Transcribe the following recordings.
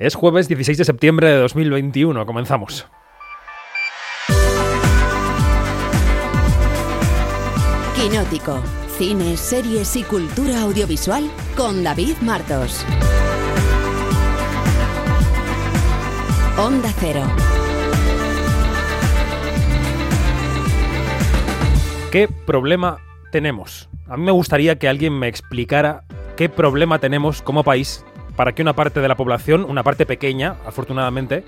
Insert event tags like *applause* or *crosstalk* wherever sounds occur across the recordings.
Es jueves 16 de septiembre de 2021. Comenzamos. Quinótico. Cine, series y cultura audiovisual con David Martos. Onda Cero. ¿Qué problema tenemos? A mí me gustaría que alguien me explicara qué problema tenemos como país para que una parte de la población, una parte pequeña, afortunadamente,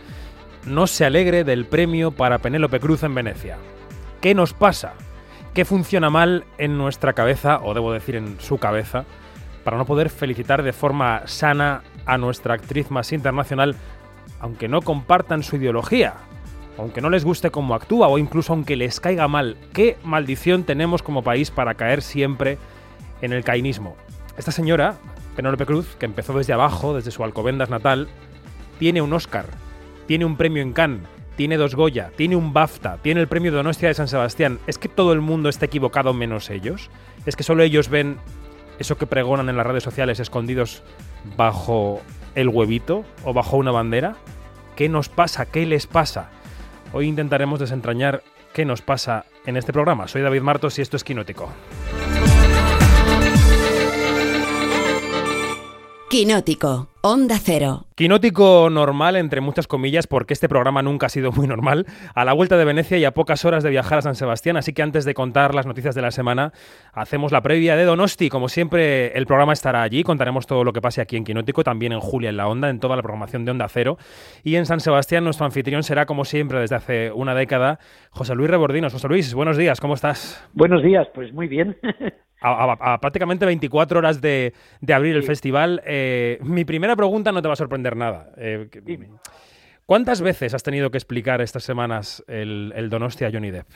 no se alegre del premio para Penélope Cruz en Venecia. ¿Qué nos pasa? ¿Qué funciona mal en nuestra cabeza, o debo decir en su cabeza, para no poder felicitar de forma sana a nuestra actriz más internacional, aunque no compartan su ideología? aunque no les guste cómo actúa o incluso aunque les caiga mal, ¿qué maldición tenemos como país para caer siempre en el cainismo? Esta señora Penélope Cruz, que empezó desde abajo, desde su Alcobendas natal, tiene un Oscar, tiene un premio en Cannes, tiene dos Goya, tiene un BAFTA, tiene el premio Donostia de San Sebastián. ¿Es que todo el mundo está equivocado menos ellos? ¿Es que solo ellos ven eso que pregonan en las redes sociales escondidos bajo el huevito o bajo una bandera? ¿Qué nos pasa? ¿Qué les pasa? Hoy intentaremos desentrañar qué nos pasa en este programa. Soy David Martos y esto es Quinótico. Quinótico, Onda Cero. Quinótico normal, entre muchas comillas, porque este programa nunca ha sido muy normal, a la vuelta de Venecia y a pocas horas de viajar a San Sebastián, así que antes de contar las noticias de la semana, hacemos la previa de Donosti. Como siempre, el programa estará allí, contaremos todo lo que pase aquí en Quinótico, también en Julia en la Onda, en toda la programación de Onda Cero. Y en San Sebastián, nuestro anfitrión será, como siempre, desde hace una década, José Luis Rebordinos. José Luis, buenos días, ¿cómo estás? Buenos días, pues muy bien. *laughs* a, prácticamente 24 horas de, abrir el festival. Eh, mi primera pregunta no te va a sorprender nada. Eh, ¿Cuántas veces has tenido que explicar estas semanas el, el Donostia a Johnny Depp?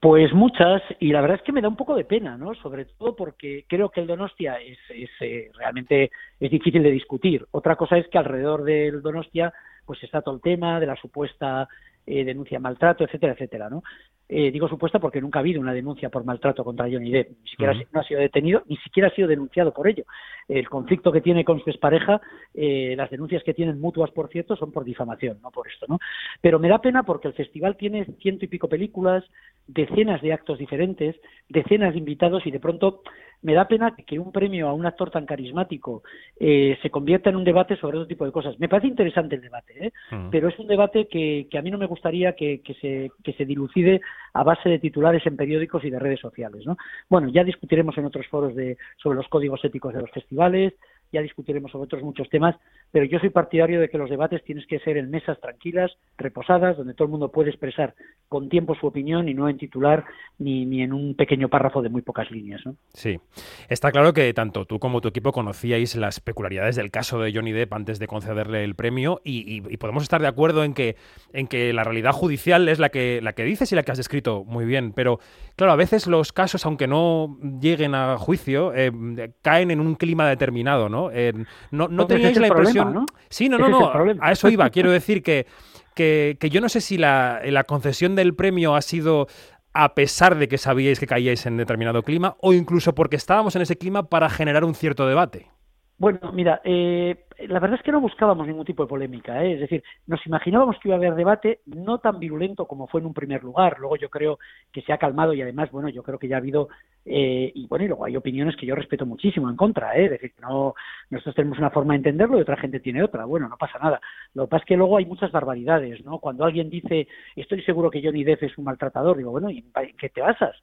Pues muchas, y la verdad es que me da un poco de pena, ¿no? Sobre todo porque creo que el Donostia es, eh, realmente es difícil de discutir. Otra cosa es que alrededor del Donostia pues está todo el tema de la supuesta denuncia de maltrato, etcétera, etcétera, ¿no? Eh, digo supuesta porque nunca ha habido una denuncia por maltrato contra Johnny Depp, ni siquiera no ha sido detenido, ni siquiera ha sido denunciado por ello. El conflicto que tiene con su expareja, eh, las denuncias que tienen mutuas, por cierto, son por difamación, no por esto, ¿no? Pero me da pena porque el festival tiene ciento y pico películas, decenas de actos diferentes, decenas de invitados y de pronto me da pena que un premio a un actor tan carismático eh, se convierta en un debate sobre otro tipo de cosas. Me parece interesante el debate, ¿eh? pero es un debate que, que, a mí no me gustaría que, que, se, que se dilucide a base de titulares en periódicos y de redes sociales. ¿no? Bueno, ya discutiremos en otros foros de, sobre los códigos éticos de los festivales, ya discutiremos sobre otros muchos temas, pero yo soy partidario de que los debates tienes que ser en mesas tranquilas, reposadas, donde todo el mundo puede expresar con tiempo su opinión y no en titular ni, ni en un pequeño párrafo de muy pocas líneas. ¿no? Sí, está claro que tanto tú como tu equipo conocíais las peculiaridades del caso de Johnny Depp antes de concederle el premio y, podemos estar de acuerdo en que, en que la realidad judicial es la que, la que dices y la que has descrito muy bien, pero claro, a veces los casos, aunque no lleguen a juicio, eh, caen en un clima determinado, ¿no? ¿No? no, no teníais la impresión. Sí, no, no, no. A eso iba. Quiero decir que, que, yo no sé si la, la concesión del premio ha sido a pesar de que sabíais que caíais en determinado clima o incluso porque estábamos en ese clima para generar un cierto debate. Bueno, mira, eh, la verdad es que no buscábamos ningún tipo de polémica, ¿eh? es decir, nos imaginábamos que iba a haber debate no tan virulento como fue en un primer lugar. Luego yo creo que se ha calmado y además, bueno, yo creo que ya ha habido eh, y bueno, y luego hay opiniones que yo respeto muchísimo en contra, ¿eh? es decir, no nosotros tenemos una forma de entenderlo y otra gente tiene otra. Bueno, no pasa nada. Lo que pasa es que luego hay muchas barbaridades, ¿no? Cuando alguien dice, estoy seguro que Johnny Depp es un maltratador, digo, bueno, ¿y en qué te basas?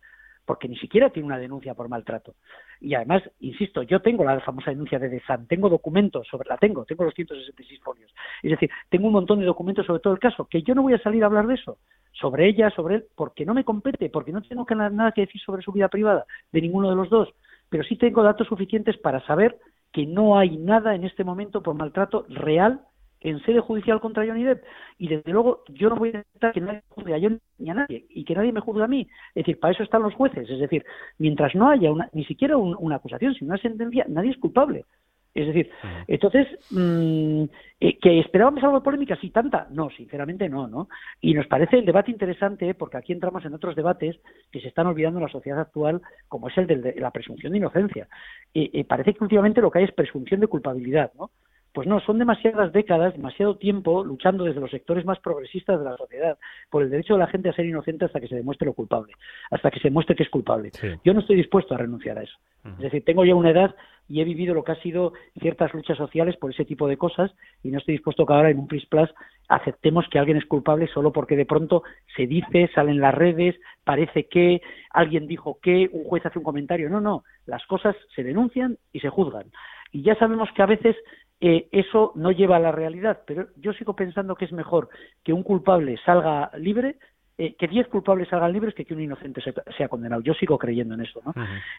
Porque ni siquiera tiene una denuncia por maltrato. Y además, insisto, yo tengo la famosa denuncia de Desan, tengo documentos sobre, la tengo, tengo los 166 folios. Es decir, tengo un montón de documentos sobre todo el caso, que yo no voy a salir a hablar de eso, sobre ella, sobre él, porque no me compete, porque no tengo nada que decir sobre su vida privada, de ninguno de los dos, pero sí tengo datos suficientes para saber que no hay nada en este momento por maltrato real en sede judicial contra Johnny Depp. Y desde luego yo no voy a aceptar que nadie juzgue a Johnny ni a nadie y que nadie me juzgue a mí. Es decir, para eso están los jueces. Es decir, mientras no haya una, ni siquiera una acusación, sino una sentencia, nadie es culpable. Es decir, entonces, mm, eh, ¿que esperábamos algo de polémica? Sí, tanta. No, sinceramente no, ¿no? Y nos parece el debate interesante, porque aquí entramos en otros debates que se están olvidando en la sociedad actual, como es el de la presunción de inocencia. y parece que últimamente lo que hay es presunción de culpabilidad, ¿no? Pues no, son demasiadas décadas, demasiado tiempo luchando desde los sectores más progresistas de la sociedad por el derecho de la gente a ser inocente hasta que se demuestre lo culpable, hasta que se demuestre que es culpable. Yo no estoy dispuesto a renunciar a eso. Es decir, tengo ya una edad y he vivido lo que ha sido ciertas luchas sociales por ese tipo de cosas y no estoy dispuesto que ahora en un PRIS Plus aceptemos que alguien es culpable solo porque de pronto se dice, salen las redes, parece que alguien dijo que, un juez hace un comentario. No, no, las cosas se denuncian y se juzgan. Y ya sabemos que a veces eh, eso no lleva a la realidad, pero yo sigo pensando que es mejor que un culpable salga libre eh, que diez culpables salgan libres que que un inocente sea condenado. Yo sigo creyendo en eso. ¿no?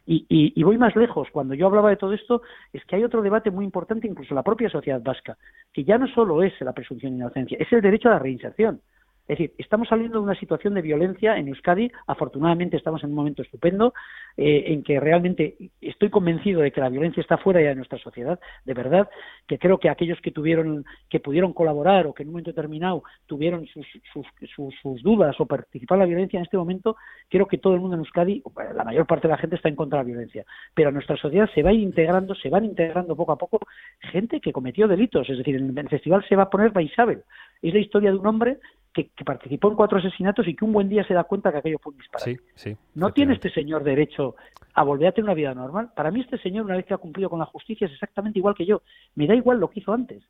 y, y, voy más lejos. Cuando yo hablaba de todo esto, es que hay otro debate muy importante, incluso en la propia sociedad vasca, que ya no solo es la presunción de inocencia, es el derecho a la reinserción. Es decir, estamos saliendo de una situación de violencia en Euskadi. Afortunadamente estamos en un momento estupendo eh, en que realmente estoy convencido de que la violencia está fuera ya de nuestra sociedad, de verdad, que creo que aquellos que tuvieron, que pudieron colaborar o que en un momento determinado tuvieron sus, sus, dudas o participar en la violencia en este momento, creo que todo el mundo en Euskadi, la mayor parte de la gente está en contra de la violencia. Pero nuestra sociedad se va integrando, se van integrando poco a poco gente que cometió delitos. Es decir, en el festival se va a poner Baisabel. Es la historia de un hombre que, participó en cuatro asesinatos y que un buen día se da cuenta que aquello fue un disparate. ¿No tiene este señor derecho a volver a tener una vida normal? Para mí este señor, una vez que ha cumplido con la justicia, es exactamente igual que yo. Me da igual lo que hizo antes.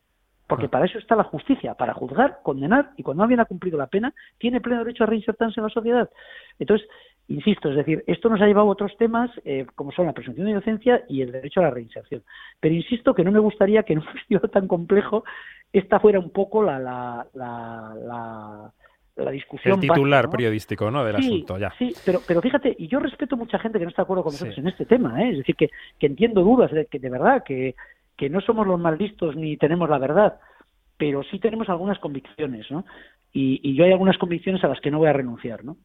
Porque ah. para eso está la justicia, para juzgar, condenar, y cuando alguien ha cumplido la pena, tiene pleno derecho a reinsertarse en la sociedad. Entonces, insisto, es decir, esto nos ha llevado a otros temas, eh, como son la presunción de inocencia y el derecho a la reinserción. Pero insisto que no me gustaría que en un *laughs* festival tan complejo esta fuera un poco la, la, la, la, discusión. El titular periodístico, ¿no? Del asunto, ya. Sí, pero, pero fíjate, y yo respeto mucha gente que no está de acuerdo con nosotros en este tema, ¿eh? Es decir, que, que entiendo dudas, de, que de verdad, que, que no somos los malditos ni tenemos la verdad, pero sí tenemos algunas convicciones, ¿no? Y, y yo hay algunas convicciones a las que no voy a renunciar, ¿no?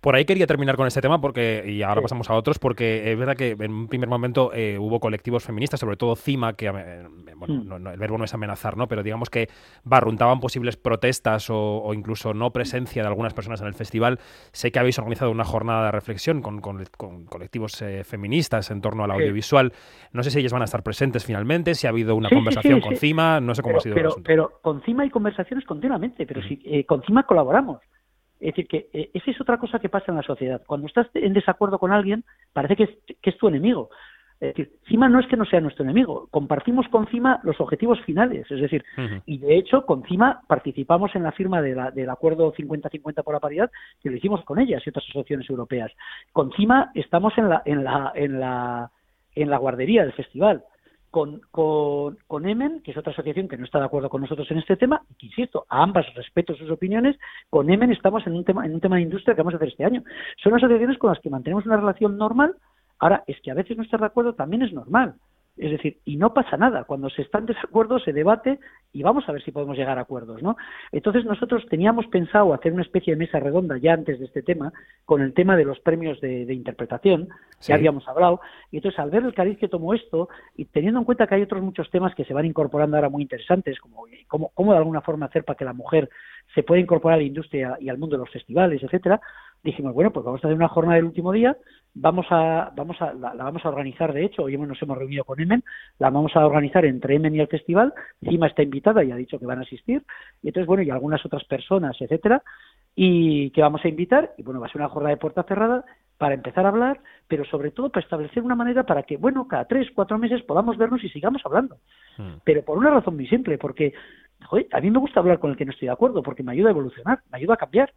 Por ahí quería terminar con este tema porque y ahora pasamos a otros porque es verdad que en un primer momento eh, hubo colectivos feministas, sobre todo CIMA, que eh, bueno, mm. el verbo no es amenazar, ¿no? Pero digamos que barruntaban posibles protestas o, incluso no presencia de algunas personas en el festival. Sé que habéis organizado una jornada de reflexión con, colectivos eh, feministas en torno al audiovisual. No sé si ellas van a estar presentes finalmente, si ha habido una conversación con CIMA, no sé cómo ha sido pero, Pero con CIMA hay conversaciones continuamente, pero si con CIMA colaboramos. Es decir, que eh, esa es otra cosa que pasa en la sociedad. Cuando estás en desacuerdo con alguien, parece que es, que es tu enemigo. Es decir, CIMA no es que no sea nuestro enemigo, compartimos con CIMA los objetivos finales, es decir, y de hecho con CIMA participamos en la firma de la, del acuerdo 50-50 por la paridad, que lo hicimos con ellas y otras asociaciones europeas. Con CIMA estamos en la, en la, en la, en la guardería del festival con, con, con, Emen, que es otra asociación que no está de acuerdo con nosotros en este tema, y que insisto, a ambas respeto sus opiniones, con Emen estamos en un tema, en un tema de industria que vamos a hacer este año. Son asociaciones con las que mantenemos una relación normal, ahora es que a veces no estar de acuerdo también es normal. Es decir, y no pasa nada. Cuando se está en desacuerdo, se debate y vamos a ver si podemos llegar a acuerdos, ¿no? Entonces nosotros teníamos pensado hacer una especie de mesa redonda ya antes de este tema, con el tema de los premios de, interpretación, que habíamos hablado. Y entonces al ver el cariz que tomó esto, y teniendo en cuenta que hay otros muchos temas que se van incorporando ahora muy interesantes, como cómo, de alguna forma hacer para que la mujer se pueda incorporar a la industria y al mundo de los festivales, etcétera, dijimos, bueno, pues vamos a hacer una jornada del último día, vamos a, vamos a, la, vamos a organizar, de hecho, hoy nos hemos reunido con Emen, la vamos a organizar entre Emen y el festival, Cima está invitada y ha dicho que van a asistir, y entonces, bueno, y algunas otras personas, etcétera, y que vamos a invitar, y bueno, va a ser una jornada de puerta cerrada para empezar a hablar, pero sobre todo para establecer una manera para que, bueno, cada tres, cuatro meses podamos vernos y sigamos hablando. Hmm. Pero por una razón muy simple, porque joder, a mí me gusta hablar con el que no estoy de acuerdo, porque me ayuda a evolucionar, me ayuda a cambiar.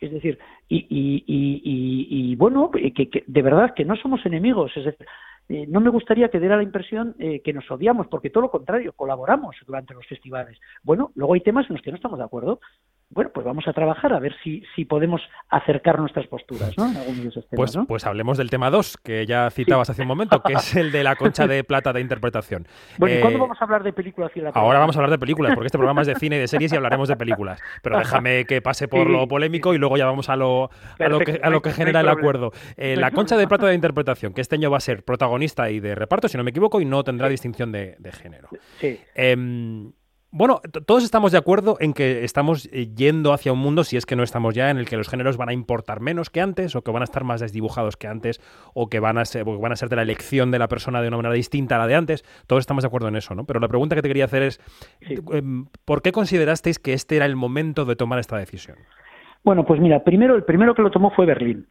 Es decir, y, y, y, y bueno, que, de verdad que no somos enemigos. Es decir, eh, no me gustaría que diera la impresión eh, que nos odiamos, porque todo lo contrario, colaboramos durante los festivales. Bueno, luego hay temas en los que no estamos de acuerdo, bueno, pues vamos a trabajar a ver si, si podemos acercar nuestras posturas, ¿no? En algunos de esos temas, pues, pues hablemos del tema 2, que ya citabas hace un momento, que es el de la concha de plata de interpretación. Bueno, ¿y cuándo eh, vamos a hablar de películas? ahora vamos a hablar de películas, porque este programa es de cine y de series y hablaremos de películas. Pero déjame que pase por lo polémico y luego ya vamos a lo, a lo, que, a lo que genera el acuerdo. Eh, la concha de plata de interpretación, que este año va a ser protagonista y de reparto, si no me equivoco, y no tendrá distinción de, género. Sí. Em, Bueno, todos estamos de acuerdo en que estamos eh, yendo hacia un mundo, si es que no estamos ya, en el que los géneros van a importar menos que antes, o que van a estar más desdibujados que antes, o que van a ser, van a ser de la elección de la persona de una manera distinta a la de antes. Todos estamos de acuerdo en eso, ¿no? Pero la pregunta que te quería hacer es, em, ¿por qué considerasteis que este era el momento de tomar esta decisión? Bueno, pues mira, primero, el primero que lo tomó fue Berlín.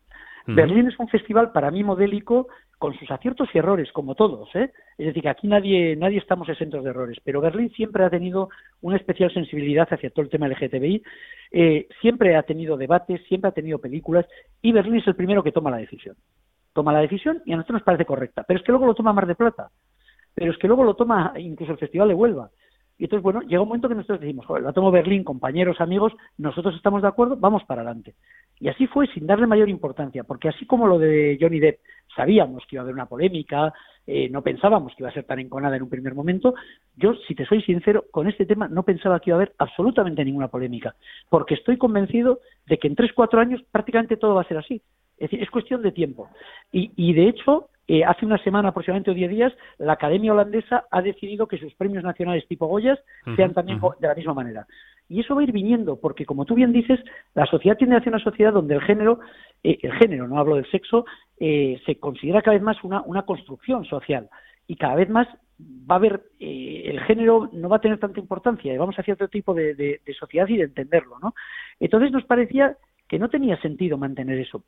Berlín es un festival para mí modélico con sus aciertos y errores, como todos. ¿eh? Es decir, que aquí nadie, nadie estamos exentos de errores, pero Berlín siempre ha tenido una especial sensibilidad hacia todo el tema LGTBI, eh, siempre ha tenido debates, siempre ha tenido películas, y Berlín es el primero que toma la decisión. Toma la decisión y a nosotros nos parece correcta, pero es que luego lo toma Mar de Plata, pero es que luego lo toma incluso el Festival de Huelva. Y entonces, bueno, llega un momento que nosotros decimos, joder, la tomo Berlín, compañeros, amigos, nosotros estamos de acuerdo, vamos para adelante. Y así fue sin darle mayor importancia, porque así como lo de Johnny Depp, sabíamos que iba a haber una polémica, eh, no pensábamos que iba a ser tan enconada en un primer momento, yo, si te soy sincero, con este tema no pensaba que iba a haber absolutamente ninguna polémica, porque estoy convencido de que en tres, cuatro años prácticamente todo va a ser así. Es decir, es cuestión de tiempo. Y, y de hecho, eh, hace una semana aproximadamente o diez días, la Academia Holandesa ha decidido que sus premios nacionales tipo Goyas sean también de la misma manera. Y eso va a ir viniendo, porque como tú bien dices, la sociedad tiende hacia una sociedad donde el género, eh, el género, no hablo del sexo, eh, se considera cada vez más una, una construcción social. Y cada vez más va a haber, el género no va a tener tanta importancia y vamos hacia otro tipo de sociedad y de entenderlo, ¿no? Entonces nos parecía que no tenía sentido mantener eso.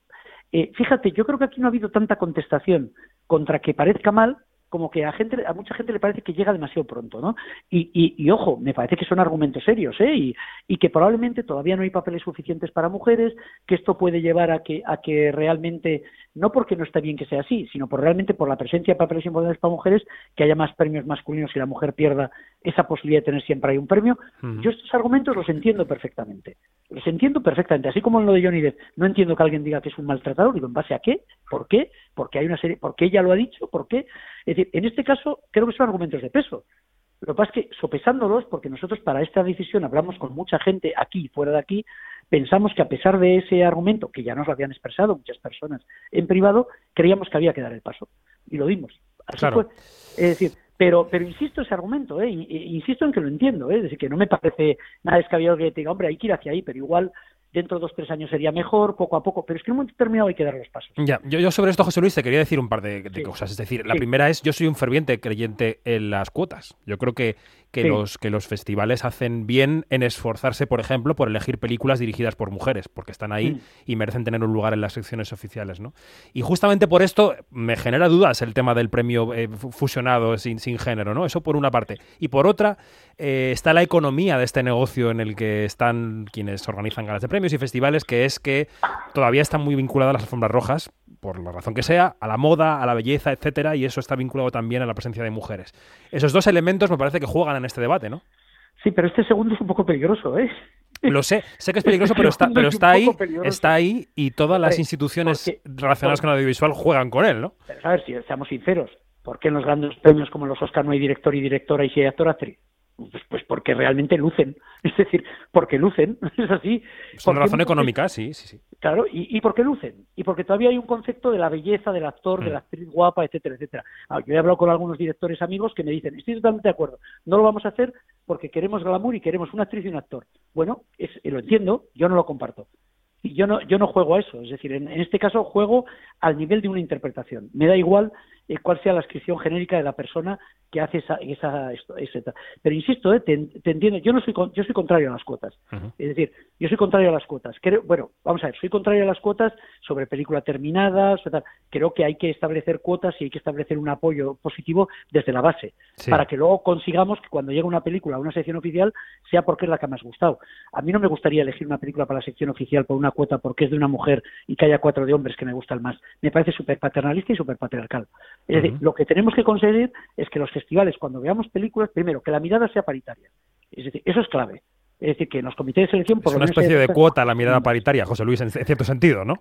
Eh, fíjate, yo creo que aquí no ha habido tanta contestación contra que parezca mal como que a, gente, a mucha gente le parece que llega demasiado pronto, ¿no? Y, y, ojo, me parece que son argumentos serios, ¿eh? Y, y, que probablemente todavía no hay papeles suficientes para mujeres, que esto puede llevar a que, a que realmente, no porque no esté bien que sea así, sino por realmente por la presencia de papeles importantes para mujeres, que haya más premios masculinos y la mujer pierda esa posibilidad de tener siempre ahí un premio. Yo estos argumentos los entiendo perfectamente. Los entiendo perfectamente. Así como en lo de Johnny Depp, no entiendo que alguien diga que es un maltratador, digo, ¿en base a qué? ¿Por qué? Porque hay una serie, porque ella lo ha dicho, ¿por qué? Es decir, en este caso creo que son argumentos de peso. Lo que pasa es que sopesándolos, porque nosotros para esta decisión hablamos con mucha gente aquí y fuera de aquí, pensamos que a pesar de ese argumento, que ya nos lo habían expresado muchas personas en privado, creíamos que había que dar el paso. Y lo dimos. Así fue. Es decir, pero, pero insisto ese argumento, ¿eh? insisto en que lo entiendo, ¿eh? es decir, que no me parece nada descabellado que te diga, hombre, hay que ir hacia ahí, pero igual dentro de dos tres años sería mejor, poco a poco, pero es que en un momento determinado hay que dar los pasos. Ya, yo, yo sobre esto, José Luis, te quería decir un par de, cosas. Es decir, la primera es, yo soy un ferviente creyente en las cuotas. Yo creo que que, los, que los festivales hacen bien en esforzarse, por ejemplo, por elegir películas dirigidas por mujeres, porque están ahí mm. y merecen tener un lugar en las secciones oficiales. ¿no? Y justamente por esto me genera dudas el tema del premio eh, fusionado sin, sin género, ¿no? Eso por una parte. Y por otra, eh, está la economía de este negocio en el que están quienes organizan galas de premios y festivales, que es que todavía están muy vinculadas las alfombras rojas, por la razón que sea, a la moda, a la belleza, etcétera, y eso está vinculado también a la presencia de mujeres. Esos dos elementos me parece que juegan en este debate, ¿no? Sí, pero este segundo es un poco peligroso, ¿eh? *laughs* Lo sé, sé que es peligroso, pero está, pero está ahí, está ahí y todas las instituciones relacionadas con el audiovisual juegan con él, ¿no? a ver, si seamos sinceros, ¿por qué en los grandes premios como los Oscar no hay director y directora y si hay actor actriz? Pues, pues, porque realmente lucen, *laughs* es decir, porque lucen, *laughs* es así. Es una razón económica, sí, sí, sí. Claro, y, y porque lucen, y porque todavía hay un concepto de la belleza del actor, de la mm. actriz guapa, etcétera, etcétera. Ah, yo he hablado con algunos directores amigos que me dicen, estoy totalmente de acuerdo, no lo vamos a hacer porque queremos glamour y queremos una actriz y un actor. Bueno, es, lo entiendo, yo no lo comparto. Y yo no, yo no juego a eso, es decir, en, en este caso juego al nivel de una interpretación. Me da igual eh, cuál sea la inscripción genérica de la persona que hace esa, esa, esa pero insisto, eh, te, entiendo, yo no soy yo soy contrario a las cuotas, es decir, yo soy contrario a las cuotas. Creo, bueno, vamos a ver, soy contrario a las cuotas sobre película terminada, creo que hay que establecer cuotas y hay que establecer un apoyo positivo desde la base, para que luego consigamos que cuando llegue una película a una sección oficial sea porque es la que ha gustado. A mí no me gustaría elegir una película para la sección oficial por una cuota porque es de una mujer y que haya cuatro de hombres que me gustan más. Me parece súper paternalista y súper patriarcal. Es decir, lo que tenemos que conseguir es que los festivales, cuando veamos películas, primero, que la mirada sea paritaria. Es decir, eso es clave. Es decir, que en los comités de selección... Por es una especie de cuota la mirada paritaria, José Luis, en cierto sentido, ¿no?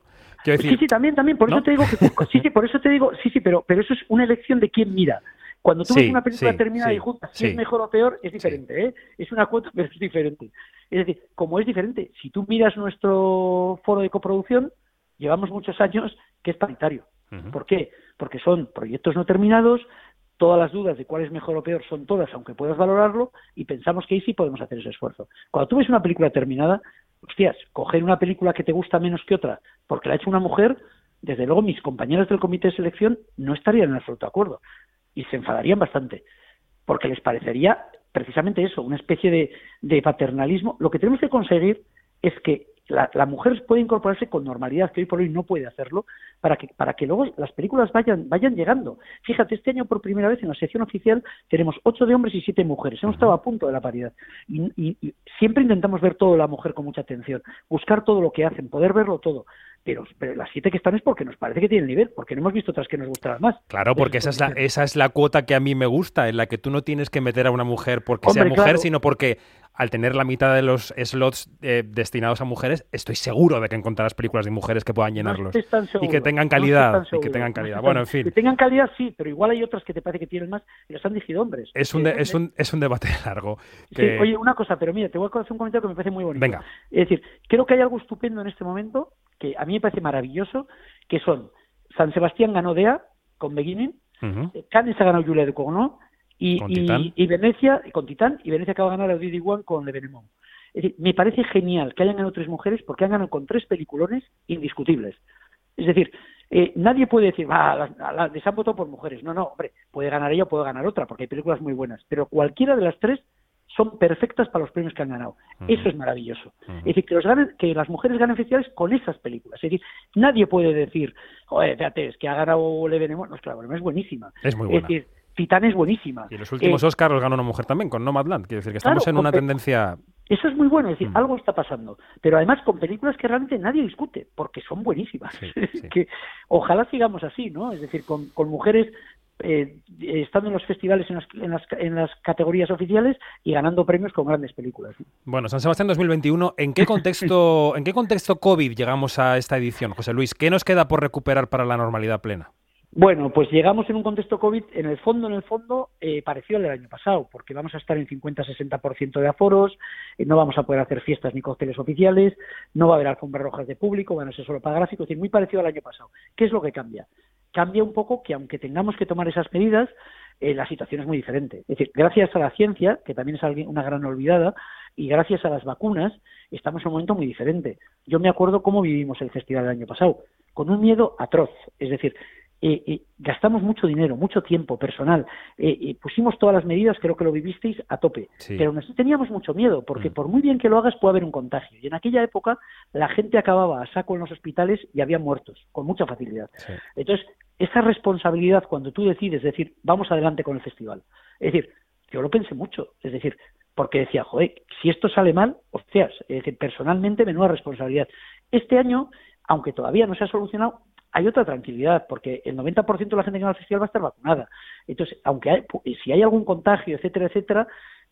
Sí, sí, también, también. Por eso te digo que... *laughs* Sí, sí, por eso te digo... Sí, sí, pero, pero eso es una elección de quién mira. Cuando tú ves una película terminada y juntas si es mejor o peor, es diferente, ¿eh? Es una cuota, pero es diferente. Es decir, como es diferente, si tú miras nuestro foro de coproducción, llevamos muchos años que es paritario. ¿Por qué? Porque son proyectos no terminados, todas las dudas de cuál es mejor o peor son todas, aunque puedas valorarlo, y pensamos que ahí sí podemos hacer ese esfuerzo. Cuando tú ves una película terminada, hostias, coger una película que te gusta menos que otra porque la ha hecho una mujer, desde luego mis compañeros del comité de selección no estarían en absoluto acuerdo y se enfadarían bastante, porque les parecería precisamente eso, una especie de, de paternalismo. Lo que tenemos que conseguir es que la, la, mujer puede incorporarse con normalidad, que hoy por hoy no puede hacerlo, para que, para que luego las películas vayan, vayan llegando. Fíjate, este año por primera vez en la sección oficial tenemos ocho de hombres y siete mujeres. Hemos estado a punto de la paridad. Y, y, y siempre intentamos ver todo la mujer con mucha atención, buscar todo lo que hacen, poder verlo todo pero, pero, las siete que están es porque nos parece que tienen nivel, porque no hemos visto otras que nos gustarán más. Claro, porque esa es, la, esa es la cuota que a mí me gusta, en la que tú no tienes que meter a una mujer porque Hombre, sea mujer, claro. sino porque al tener la mitad de los slots eh, destinados a mujeres, estoy seguro de que encontrarás películas de mujeres que puedan llenarlos. No y que tengan calidad. No y que tengan calidad. bueno, en fin. Que tengan calidad, sí, pero igual hay otras que te parece que tienen más y las han dirigido hombres. Es un, de, es un, es un debate *laughs* largo. Que... Sí, oye, una cosa, pero mira, te voy a hacer un comentario que me parece muy bonito. Venga. Es decir, creo que hay algo estupendo en este momento que a mí me parece maravilloso, que son San Sebastián ganó DEA con Beginning, uh -huh. Cannes ha ganado Julia de Cournot y, y, y, Venecia con Titán y Venecia acaba de ganar a Didi One con Le Venemont. Es decir, me parece genial que hayan ganado tres mujeres porque han ganado con tres peliculones indiscutibles. Es decir, eh, nadie puede decir, ah, las, las, les han votado por mujeres. No, no, hombre, puede ganar ella o puede ganar otra, porque hay películas muy buenas. Pero cualquiera de las tres son perfectas para los premios que han ganado. Uh -huh. Eso es maravilloso. Uh -huh. Es decir, que, los ganen, que las mujeres ganen festivales con esas películas. Es decir, nadie puede decir, joder, fíjate, es que ha ganado Le Venemos. No, claro, es buenísima. Es muy buena. Es decir, Titán es buenísima. Y en los últimos eh, Oscars los ganó una mujer también, con Nomadland. Quiero decir que estamos claro, en una tendencia... Eso es muy bueno, es decir, mm. algo está pasando. Pero además con películas que realmente nadie discute, porque son buenísimas. Sí, *laughs* sí. que ojalá sigamos así, ¿no? Es decir, con, con mujeres eh, estando en los festivales en las, en, las, en las, categorías oficiales y ganando premios con grandes películas. Bueno, San Sebastián 2021, ¿en qué contexto, *laughs* ¿en qué contexto COVID llegamos a esta edición, José Luis? ¿Qué nos queda por recuperar para la normalidad plena? Bueno, pues llegamos en un contexto COVID, en el fondo, en el fondo, eh, parecido al del año pasado, porque vamos a estar en 50-60% de aforos, eh, no vamos a poder hacer fiestas ni cócteles oficiales, no va a haber alfombras rojas de público, van a ser solo para gráficos, es decir, muy parecido al año pasado. ¿Qué es lo que cambia? Cambia un poco que aunque tengamos que tomar esas medidas, eh, la situación es muy diferente. Es decir, gracias a la ciencia, que también es una gran olvidada, y gracias a las vacunas, estamos en un momento muy diferente. Yo me acuerdo cómo vivimos el festival del año pasado, con un miedo atroz. Es decir, eh, eh, gastamos mucho dinero, mucho tiempo personal, eh, pusimos todas las medidas, creo que lo vivisteis a tope, sí. pero nos teníamos mucho miedo, porque mm. por muy bien que lo hagas puede haber un contagio. Y en aquella época la gente acababa a saco en los hospitales y había muertos, con mucha facilidad. Sí. Entonces, esa responsabilidad cuando tú decides decir, vamos adelante con el festival, es decir, yo lo pensé mucho, es decir, porque decía, joder, si esto sale mal, hostias, es decir, personalmente menuda responsabilidad. Este año, aunque todavía no se ha solucionado, hay otra tranquilidad, porque el 90% de la gente que va al festival va a estar vacunada. Entonces, aunque hay, si hay algún contagio, etcétera, etcétera,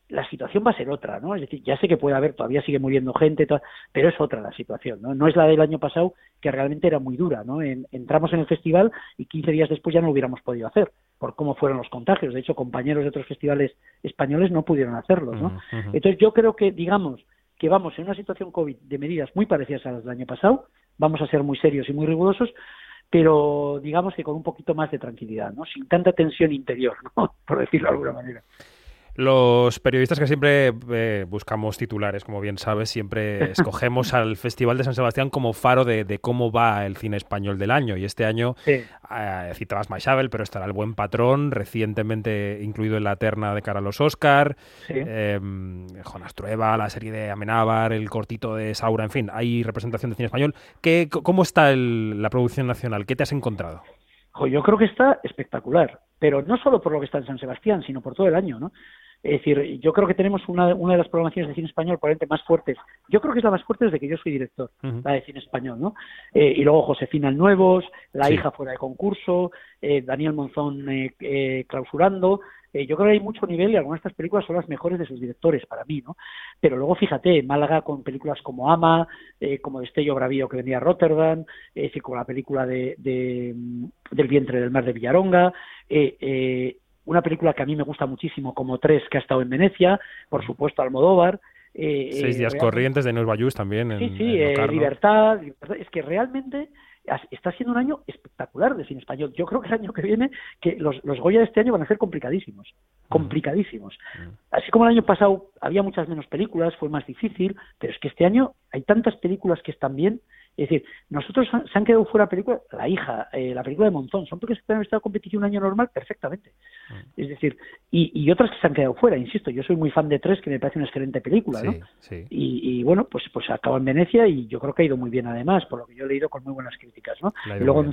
la situación va a ser otra, ¿no? Es decir, ya sé que puede haber, todavía sigue muriendo gente, pero es otra la situación, ¿no? No es la del año pasado, que realmente era muy dura, ¿no? En, entramos en el festival y 15 días después ya no lo hubiéramos podido hacer, por cómo fueron los contagios. De hecho, compañeros de otros festivales españoles no pudieron hacerlo, ¿no? Uh -huh. Entonces, yo creo que, digamos, que vamos en una situación COVID de medidas muy parecidas a las del año pasado, vamos a ser muy serios y muy rigurosos, pero digamos que con un poquito más de tranquilidad, ¿no? Sin tanta tensión interior, *laughs* ¿no? Por decirlo de alguna manera. Los periodistas que siempre eh, buscamos titulares, como bien sabes, siempre *laughs* escogemos al Festival de San Sebastián como faro de, de, cómo va el cine español del año. Y este año sí. eh, citabas Maishabel, pero estará El Buen Patrón, recientemente incluido en la terna de cara a los Oscar, sí. eh, Jonas Trueba, la serie de Amenábar, el cortito de Saura, en fin, hay representación de cine español. ¿Qué, ¿Cómo está el, la producción nacional? ¿Qué te has encontrado? Yo creo que está espectacular, pero no solo por lo que está en San Sebastián, sino por todo el año, ¿no? Es decir, yo creo que tenemos una, una de las programaciones de cine español probablemente más fuertes. Yo creo que es la más fuerte desde que yo soy director, uh -huh. la de cine español, ¿no? Eh, y luego Josefina Nuevos, La sí. hija fuera de concurso, eh, Daniel Monzón eh, eh clausurando. Eh, yo creo que hay mucho nivel y algunas de estas películas son las mejores de sus directores para mí, ¿no? Pero luego fíjate, Málaga con películas como Ama, eh, como Destello Bravío que venía a Rotterdam, eh, con la película de, de, del vientre del mar de Villaronga, eh, eh, una película que a mí me gusta muchísimo, como Tres, que ha estado en Venecia, por supuesto Almodóvar. Eh, Seis días corrientes de Nueva Bayús también. En, sí, sí, en eh, libertad, libertad, Es que realmente está siendo un año espectacular de cine español. Yo creo que el año que viene, que los, los Goya de este año van a ser complicadísimos, complicadísimos. Así como el año pasado había muchas menos películas, fue más difícil, pero es que este año hay tantas películas que están bien es decir, nosotros se han quedado fuera películas, La hija, eh, la película de Monzón, son películas que han estado competición un año normal perfectamente. Mm. Es decir, y, otras que se han quedado fuera, insisto, yo soy muy fan de Tres, que me parece una excelente película, ¿no? Y, bueno, pues pues acabó en Venecia y yo creo que ha ido muy bien además, por lo que yo he leído con muy buenas críticas, ¿no? Y luego,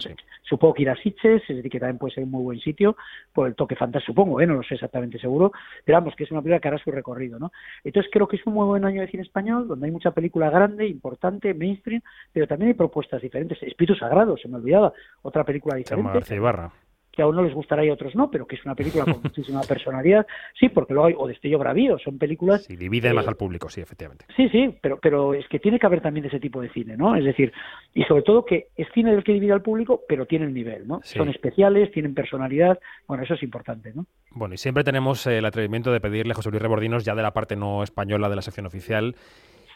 supongo que ir a Sitges, es decir, que también puede ser un muy buen sitio, por el toque fantástico, supongo, ¿eh? No lo sé exactamente seguro, pero vamos, que es una película que hará su recorrido, ¿no? Entonces creo que es un muy buen año de cine español, donde hay mucha película grande, importante, mainstream, pero también hay propuestas diferentes. Espíritu Sagrado, se me olvidaba, otra película diferente. Ibarra que a unos les gustará y a otros no, pero que es una película con *laughs* muchísima personalidad. Sí, porque luego hay, o Destello Bravío, son películas... Sí, divide más al público, sí, efectivamente. Sí, sí, pero, pero es que tiene que haber también ese tipo de cine, ¿no? Es decir, y sobre todo que es cine del que divide al público, pero tiene el nivel, ¿no? Son especiales, tienen personalidad, bueno, eso es importante, ¿no? Bueno, y siempre tenemos el atrevimiento de pedirle a José Luis Rebordinos, ya de la parte no española de la sección oficial,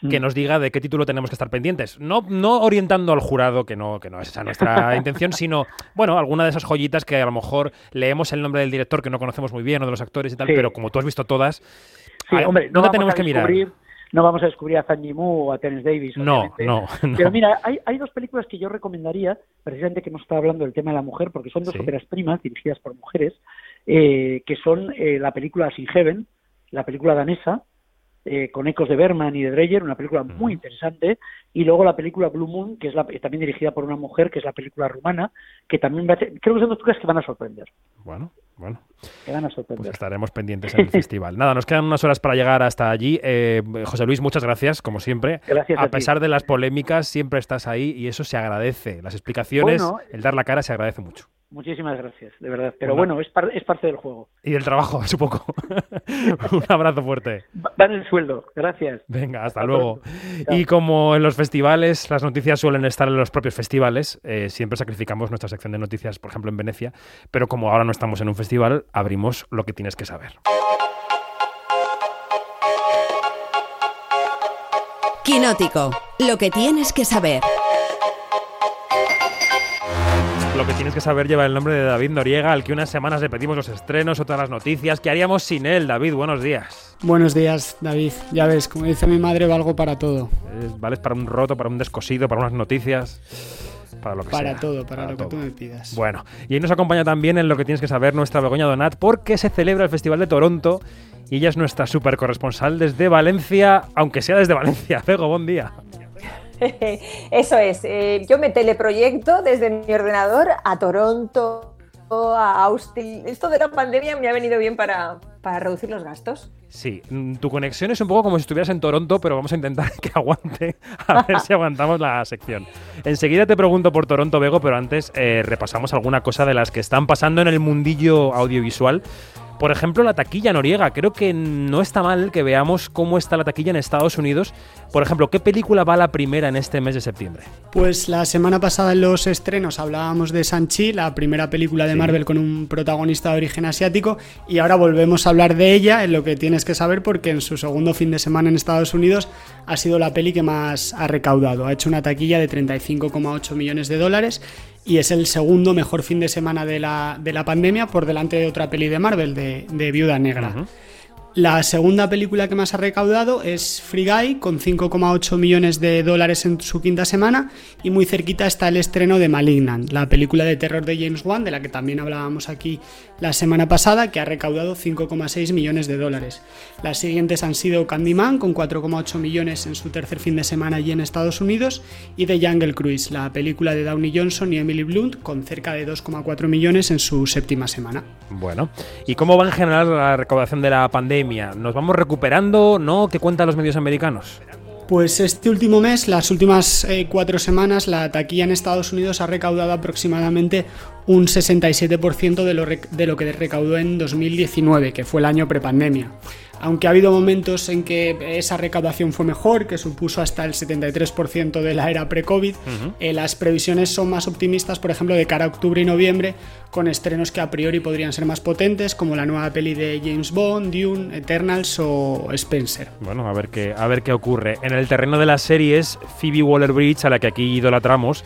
que mm. nos diga de qué título tenemos que estar pendientes. No, no orientando al jurado, que no, que no es esa nuestra *laughs* intención, sino, bueno, alguna de esas joyitas que a lo mejor leemos el nombre del director que no conocemos muy bien o de los actores y tal, pero como tú has visto todas, sí, hombre, no tenemos que mirar? No vamos a descubrir a Zhang Yimou o a Terence Davis. No, no, Pero mira, hay, hay dos películas que yo recomendaría, precisamente que hemos estado hablando del tema de la mujer, porque son dos óperas primas dirigidas por mujeres, eh, que son eh, la película Sin Heaven, la película danesa, eh, con ecos de Berman y de Dreyer, una película muy interesante, y luego la película Blue Moon, que es la, también dirigida por una mujer, que es la película rumana, que también creo que son dos películas que van a sorprender. Bueno, bueno. Que van a sorprender. Pues estaremos pendientes en el *laughs* festival. Nada, nos quedan unas horas para llegar hasta allí. Eh, José Luis, muchas gracias, como siempre. Gracias. A, pesar de las polémicas, siempre estás ahí y eso se agradece. Las explicaciones, el dar la cara se agradece mucho. Muchísimas gracias, de verdad. Pero bueno, es, es parte del juego. Y del trabajo, *laughs* supongo. *laughs* Un abrazo fuerte. Van el sueldo, gracias. Venga, hasta, luego. Y como en los festivales, las noticias suelen estar en los propios festivales, eh, siempre sacrificamos nuestra sección de noticias, por ejemplo, en Venecia. Pero como ahora no estamos en un festival, abrimos lo que tienes que saber. Quinótico, lo que tienes que saber. Lo que tienes que saber lleva el nombre de David Noriega, al que unas semanas le pedimos los estrenos, otras las noticias. ¿Qué haríamos sin él, David? Buenos días. Buenos días, David. Ya ves, como dice mi madre, valgo para todo. vales para un roto, para un descosido, para unas noticias. Para lo que para todo, para, lo que tú me pidas. Bueno, y ahí nos acompaña también en lo que tienes que saber nuestra Begoña Donat, porque se celebra el Festival de Toronto y ella es nuestra super corresponsal desde Valencia, aunque sea desde Valencia. *laughs* Bego, buen día. *laughs* Eso es. Eh, yo me teleproyecto desde mi ordenador a Toronto, a Austin. Esto de la pandemia me ha venido bien para, para reducir los gastos. Sí, mm, tu conexión es un poco como si estuvieras en Toronto, pero vamos a intentar *laughs* que aguante, a ver si aguantamos la sección. Enseguida te pregunto por Toronto, Bego, pero antes eh, repasamos alguna cosa de las que están pasando en el mundillo audiovisual. Por ejemplo, la taquilla noriega. Creo que no está mal que veamos cómo está la taquilla en Estados Unidos. Por ejemplo, ¿qué película va la primera en este mes de septiembre? Pues la semana pasada en los estrenos hablábamos de Sanchi, la primera película de Marvel con un protagonista de origen asiático, y ahora volvemos a hablar de ella en lo que tienes que saber porque en su segundo fin de semana en Estados Unidos ha sido la peli que más ha recaudado. Ha hecho una taquilla de 35,8 millones de dólares y es el segundo mejor fin de semana de la, de la pandemia por delante de otra peli de Marvel, de, Viuda Negra. La segunda película que más ha recaudado es Free Guy, con 5,8 millones de dólares en su quinta semana, y muy cerquita está el estreno de Malignant, la película de terror de James Wan, de la que también hablábamos aquí la semana pasada, que ha recaudado 5,6 millones de dólares. Las siguientes han sido Candyman, con 4,8 millones en su tercer fin de semana allí en Estados Unidos, y The Jungle Cruise, la película de Downey Johnson y Emily Blunt, con cerca de 2,4 millones en su séptima semana. Bueno, ¿y cómo va en general la recaudación de la pandemia? ¿Nos vamos recuperando? ¿No? ¿Qué cuentan los medios americanos? Pues este último mes, las últimas eh, cuatro semanas, la taquilla en Estados Unidos ha recaudado aproximadamente un 67% de lo, de lo que recaudó en 2019, que fue el año prepandemia aunque ha habido momentos en que esa recaudación fue mejor, que supuso hasta el 73% de la era pre-COVID, eh, las previsiones son más optimistas, por ejemplo, de cara a octubre y noviembre, con estrenos que a priori podrían ser más potentes, como la nueva peli de James Bond, Dune, Eternals o Spencer. Bueno, a ver qué, a ver qué ocurre. En el terreno de las series, Phoebe Waller-Bridge, a la que aquí idolatramos,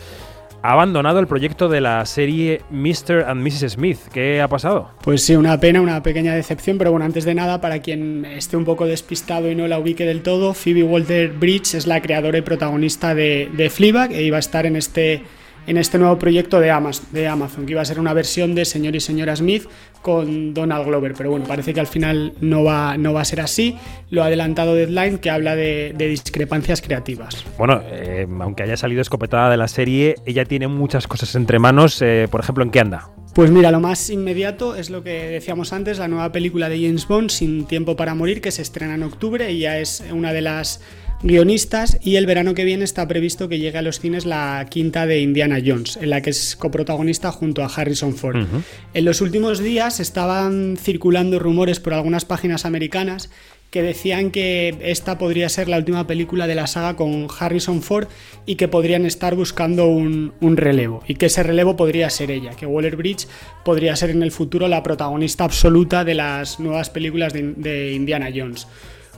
ha abandonado el proyecto de la serie Mr. and Mrs. Smith. ¿Qué ha pasado? Pues sí, una pena, una pequeña decepción, pero bueno, antes de nada, para quien esté un poco despistado y no la ubique del todo, Phoebe Walter-Bridge es la creadora y protagonista de, de Fleabag e iba a estar en este en este nuevo proyecto de Amazon, que iba a ser una versión de Señor y Señora Smith con Donald Glover. Pero bueno, parece que al final no va, no va a ser así. Lo ha adelantado Deadline, que habla de, discrepancias creativas. Bueno, eh, aunque haya salido escopetada de la serie, ella tiene muchas cosas entre manos. Eh, por ejemplo, ¿en qué anda? Pues mira, lo más inmediato es lo que decíamos antes, la nueva película de James Bond, Sin Tiempo para Morir, que se estrena en octubre y ya es una de las guionistas y el verano que viene está previsto que llegue a los cines la quinta de Indiana Jones, en la que es coprotagonista junto a Harrison Ford. En los últimos días estaban circulando rumores por algunas páginas americanas que decían que esta podría ser la última película de la saga con Harrison Ford y que podrían estar buscando un, relevo y que ese relevo podría ser ella, que Waller Bridge podría ser en el futuro la protagonista absoluta de las nuevas películas de Indiana Jones.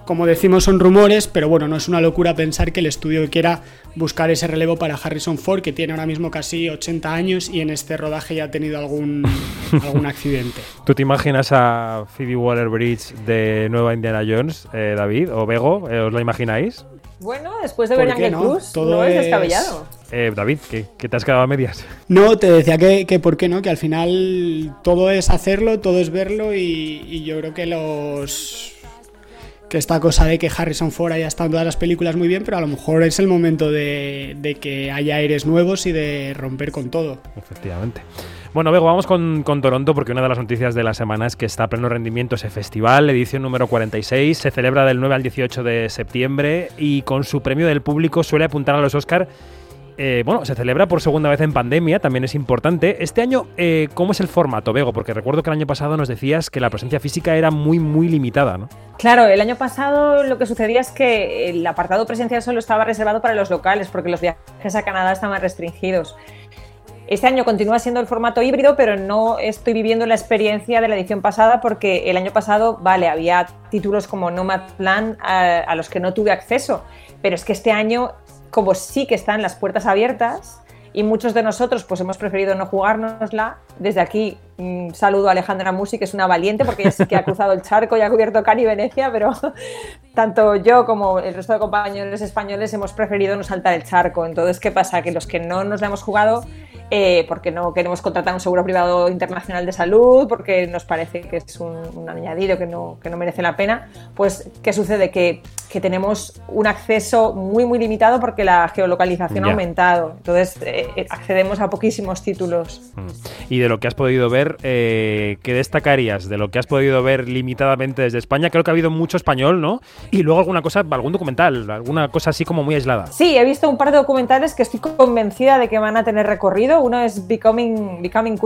Como decimos, son rumores, pero bueno, no es una locura pensar que el estudio quiera buscar ese relevo para Harrison Ford, que tiene ahora mismo casi 80 años y en este rodaje ya ha tenido algún, *laughs* algún accidente. ¿Tú te imaginas a Phoebe Waller-Bridge de Nueva Indiana Jones, eh, David, o Bego? Eh, ¿Os lo imagináis? Bueno, después de ver Jungle no? no es descabellado. Eh, David, ¿qué, te has quedado a medias? No, te decía que, que, por qué no, que al final todo es hacerlo, todo es verlo y yo creo que los que esta cosa de que Harrison Ford haya estado en todas las películas muy bien, pero a lo mejor es el momento de, que haya aires nuevos y de romper con todo. Efectivamente. Bueno, luego vamos con, con, Toronto porque una de las noticias de la semana es que está a pleno rendimiento ese festival, edición número 46, se celebra del 9 al 18 de septiembre y con su premio del público suele apuntar a los Oscar eh, bueno, se celebra por segunda vez en pandemia, también es importante. Este año, eh, ¿cómo es el formato, Bego? Porque recuerdo que el año pasado nos decías que la presencia física era muy, muy limitada, ¿no? Claro, el año pasado lo que sucedía es que el apartado presencial solo estaba reservado para los locales, porque los viajes a Canadá estaban restringidos. Este año continúa siendo el formato híbrido, pero no estoy viviendo la experiencia de la edición pasada porque el año pasado, vale, había títulos como Nomadland a, a los que no tuve acceso, pero es que este año como sí que están las puertas abiertas y muchos de nosotros pues hemos preferido no jugárnosla. Desde aquí mm, saludo a Alejandra Musi, que es una valiente porque ella sí que ha cruzado el charco y ha cubierto Cari y Venecia, pero *laughs* tanto yo como el resto de compañeros españoles hemos preferido no saltar el charco. Entonces, ¿qué pasa? Que los que no nos la hemos jugado eh, porque no queremos contratar un seguro privado internacional de salud, porque nos parece que es un, añadido que no, que no, merece la pena, pues ¿qué sucede? Que, que, tenemos un acceso muy muy limitado porque la geolocalización ha aumentado, entonces eh, eh, accedemos a poquísimos títulos. Mm. Y de lo que has podido ver, ¿qué destacarías? De lo que has podido ver limitadamente desde España, creo que ha habido mucho español, ¿no? Y luego alguna cosa, algún documental, alguna cosa así como muy aislada. Sí, he visto un par de documentales que estoy convencida de que van a tener recorrido uno es Becoming, Becoming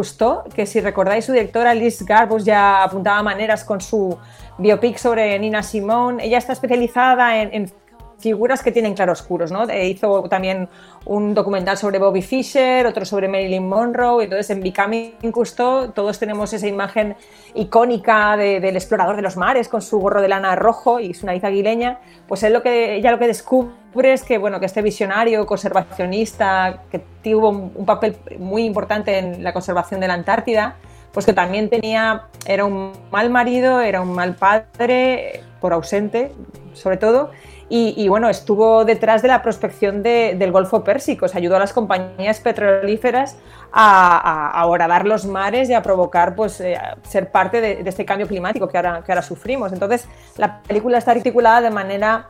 que si recordáis su directora Liz Garbus ya apuntaba maneras con su biopic sobre Nina Simone. Ella está especializada en, figuras que tienen claroscuros, ¿no? Eh, hizo también un documental sobre Bobby Fischer, otro sobre Marilyn Monroe, entonces en Becoming Cousteau todos tenemos esa imagen icónica del explorador de los mares con su gorro de lana rojo y su nariz aguileña, pues él lo que, ella lo que descubre es que, bueno, que este visionario conservacionista que tuvo un, papel muy importante en la conservación de la Antártida, pues que también tenía, era un mal marido, era un mal padre, por ausente sobre todo, y, bueno, estuvo detrás de la prospección del Golfo Pérsico, se ayudó a las compañías petrolíferas a, a, horadar los mares y a provocar, pues, eh, ser parte de, este cambio climático que ahora, que ahora sufrimos. Entonces, la película está articulada de manera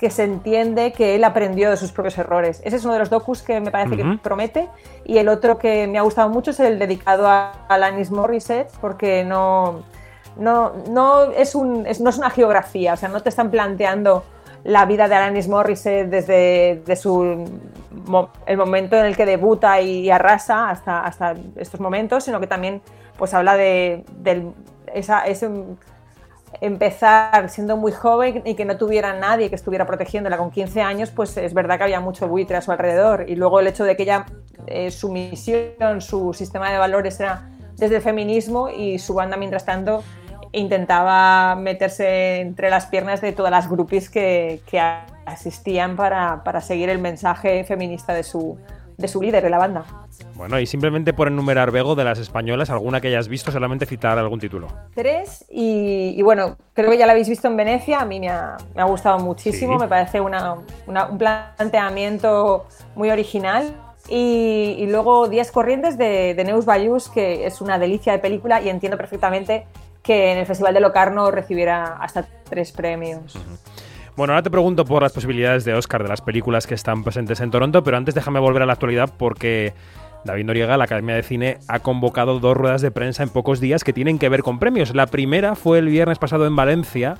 que se entiende que él aprendió de sus propios errores. Ese es uno de los docus que me parece que promete. Y el otro que me ha gustado mucho es el dedicado a Alanis Morissette, porque no, no, no, es un, no es una geografía, o sea, no te están planteando la vida de Alanis Morissette desde su, el momento en el que debuta y arrasa hasta, hasta estos momentos, sino que también pues habla de, esa, ese empezar siendo muy joven y que no tuviera nadie que estuviera protegiéndola con 15 años, pues es verdad que había mucho buitre a su alrededor. Y luego el hecho de que ella, eh, su misión, su sistema de valores era desde el feminismo y su banda, mientras tanto, intentaba meterse entre las piernas de todas las groupies que, asistían para, seguir el mensaje feminista de su, de su líder de la banda. Bueno, y simplemente por enumerar, Bego, de las españolas, alguna que hayas visto, solamente citar algún título. Tres, y, bueno, creo que ya la habéis visto en Venecia, a mí me ha, gustado muchísimo, me parece una, un planteamiento muy original. Y, luego Días Corrientes de, de Neus Bayús, que es una delicia de película y entiendo perfectamente que en el Festival de Locarno recibiera hasta tres premios. Bueno, ahora te pregunto por las posibilidades de Oscar de las películas que están presentes en Toronto, pero antes déjame volver a la actualidad porque David Noriega, la Academia de Cine, ha convocado dos ruedas de prensa en pocos días que tienen que ver con premios. La primera fue el viernes pasado en Valencia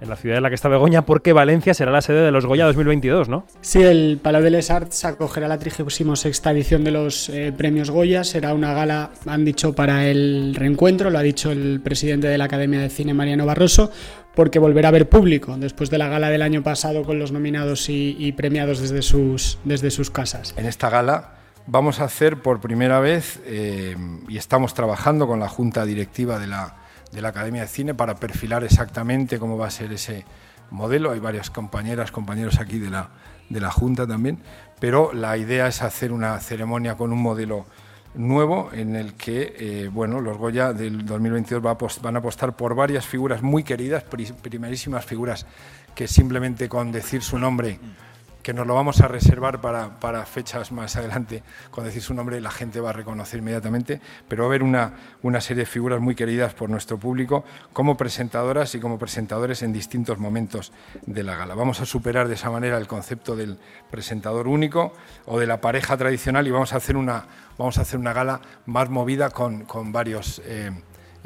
en la ciudad en la que está Begoña, porque Valencia será la sede de los Goya 2022, ¿no? Sí, el Palau de les Arts acogerá la 36 edición de los eh, premios Goya. Será una gala, han dicho, para el reencuentro, lo ha dicho el presidente de la Academia de Cine, Mariano Barroso, porque volverá a haber público después de la gala del año pasado con los nominados y, premiados desde sus, desde sus casas. En esta gala vamos a hacer por primera vez, eh, y estamos trabajando con la junta directiva de la de la Academia de Cine para perfilar exactamente cómo va a ser ese modelo. Hay varias compañeras, compañeros aquí de la, de la Junta también, pero la idea es hacer una ceremonia con un modelo nuevo en el que eh, bueno, los Goya del 2022 van a apostar por varias figuras muy queridas, primerísimas figuras que simplemente con decir su nombre que nos lo vamos a reservar para, para, fechas más adelante. Con decir su nombre la gente va a reconocer inmediatamente, pero va a haber una, una serie de figuras muy queridas por nuestro público como presentadoras y como presentadores en distintos momentos de la gala. Vamos a superar de esa manera el concepto del presentador único o de la pareja tradicional y vamos a hacer una, vamos a hacer una gala más movida con, con varios... Eh,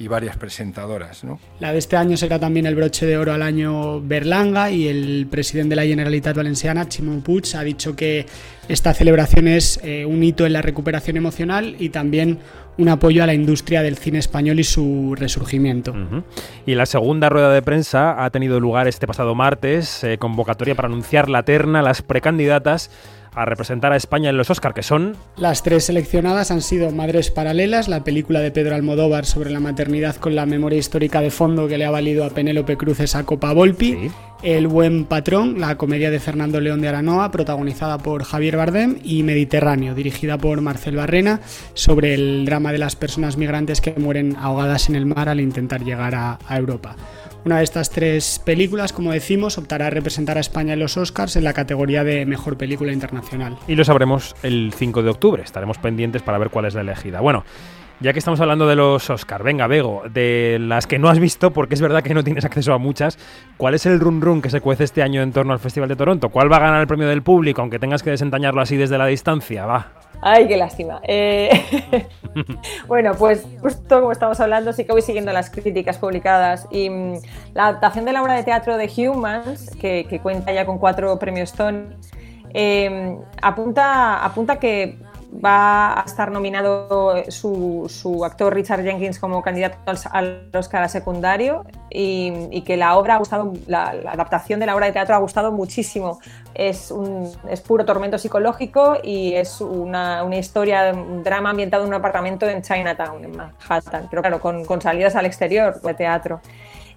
y varias presentadoras. ¿no? La de este año será también el broche de oro al año Berlanga y el presidente de la Generalitat Valenciana, Chimón Puig, ha dicho que esta celebración es eh, un hito en la recuperación emocional y también un apoyo a la industria del cine español y su resurgimiento. Y la segunda rueda de prensa ha tenido lugar este pasado martes, eh, convocatoria para anunciar la terna, las precandidatas a representar a España en los Oscar, que son... Las tres seleccionadas han sido Madres Paralelas, la película de Pedro Almodóvar sobre la maternidad con la memoria histórica de fondo que le ha valido a Penélope Cruz esa Copa Volpi, El Buen Patrón, la comedia de Fernando León de Aranoa, protagonizada por Javier Bardem, y Mediterráneo, dirigida por Marcel Barrena, sobre el drama de las personas migrantes que mueren ahogadas en el mar al intentar llegar a Europa. Una de estas tres películas, como decimos, optará a representar a España en los Oscars en la categoría de Mejor Película Internacional. Y lo sabremos el 5 de octubre, estaremos pendientes para ver cuál es la elegida. Bueno, ya que estamos hablando de los Oscars, venga, Bego, de las que no has visto, porque es verdad que no tienes acceso a muchas, ¿cuál es el run run que se cuece este año en torno al Festival de Toronto? ¿Cuál va a ganar el premio del público, aunque tengas que desentañarlo así desde la distancia? Va. Ay, qué lástima. Eh, *laughs* *laughs* bueno, pues justo como estamos hablando, sí que voy siguiendo las críticas publicadas y mm, la adaptación de la obra de teatro de Humans, que, cuenta ya con cuatro premios Tony, eh, apunta, apunta que va a estar nominado su, actor Richard Jenkins como candidato al, Oscar a secundario y, que la obra ha gustado, la, adaptación de la obra de teatro ha gustado muchísimo. Es, un, es puro tormento psicológico y es una, historia, un drama ambientado en un apartamento en Chinatown, en Manhattan, pero claro, con, salidas al exterior de teatro.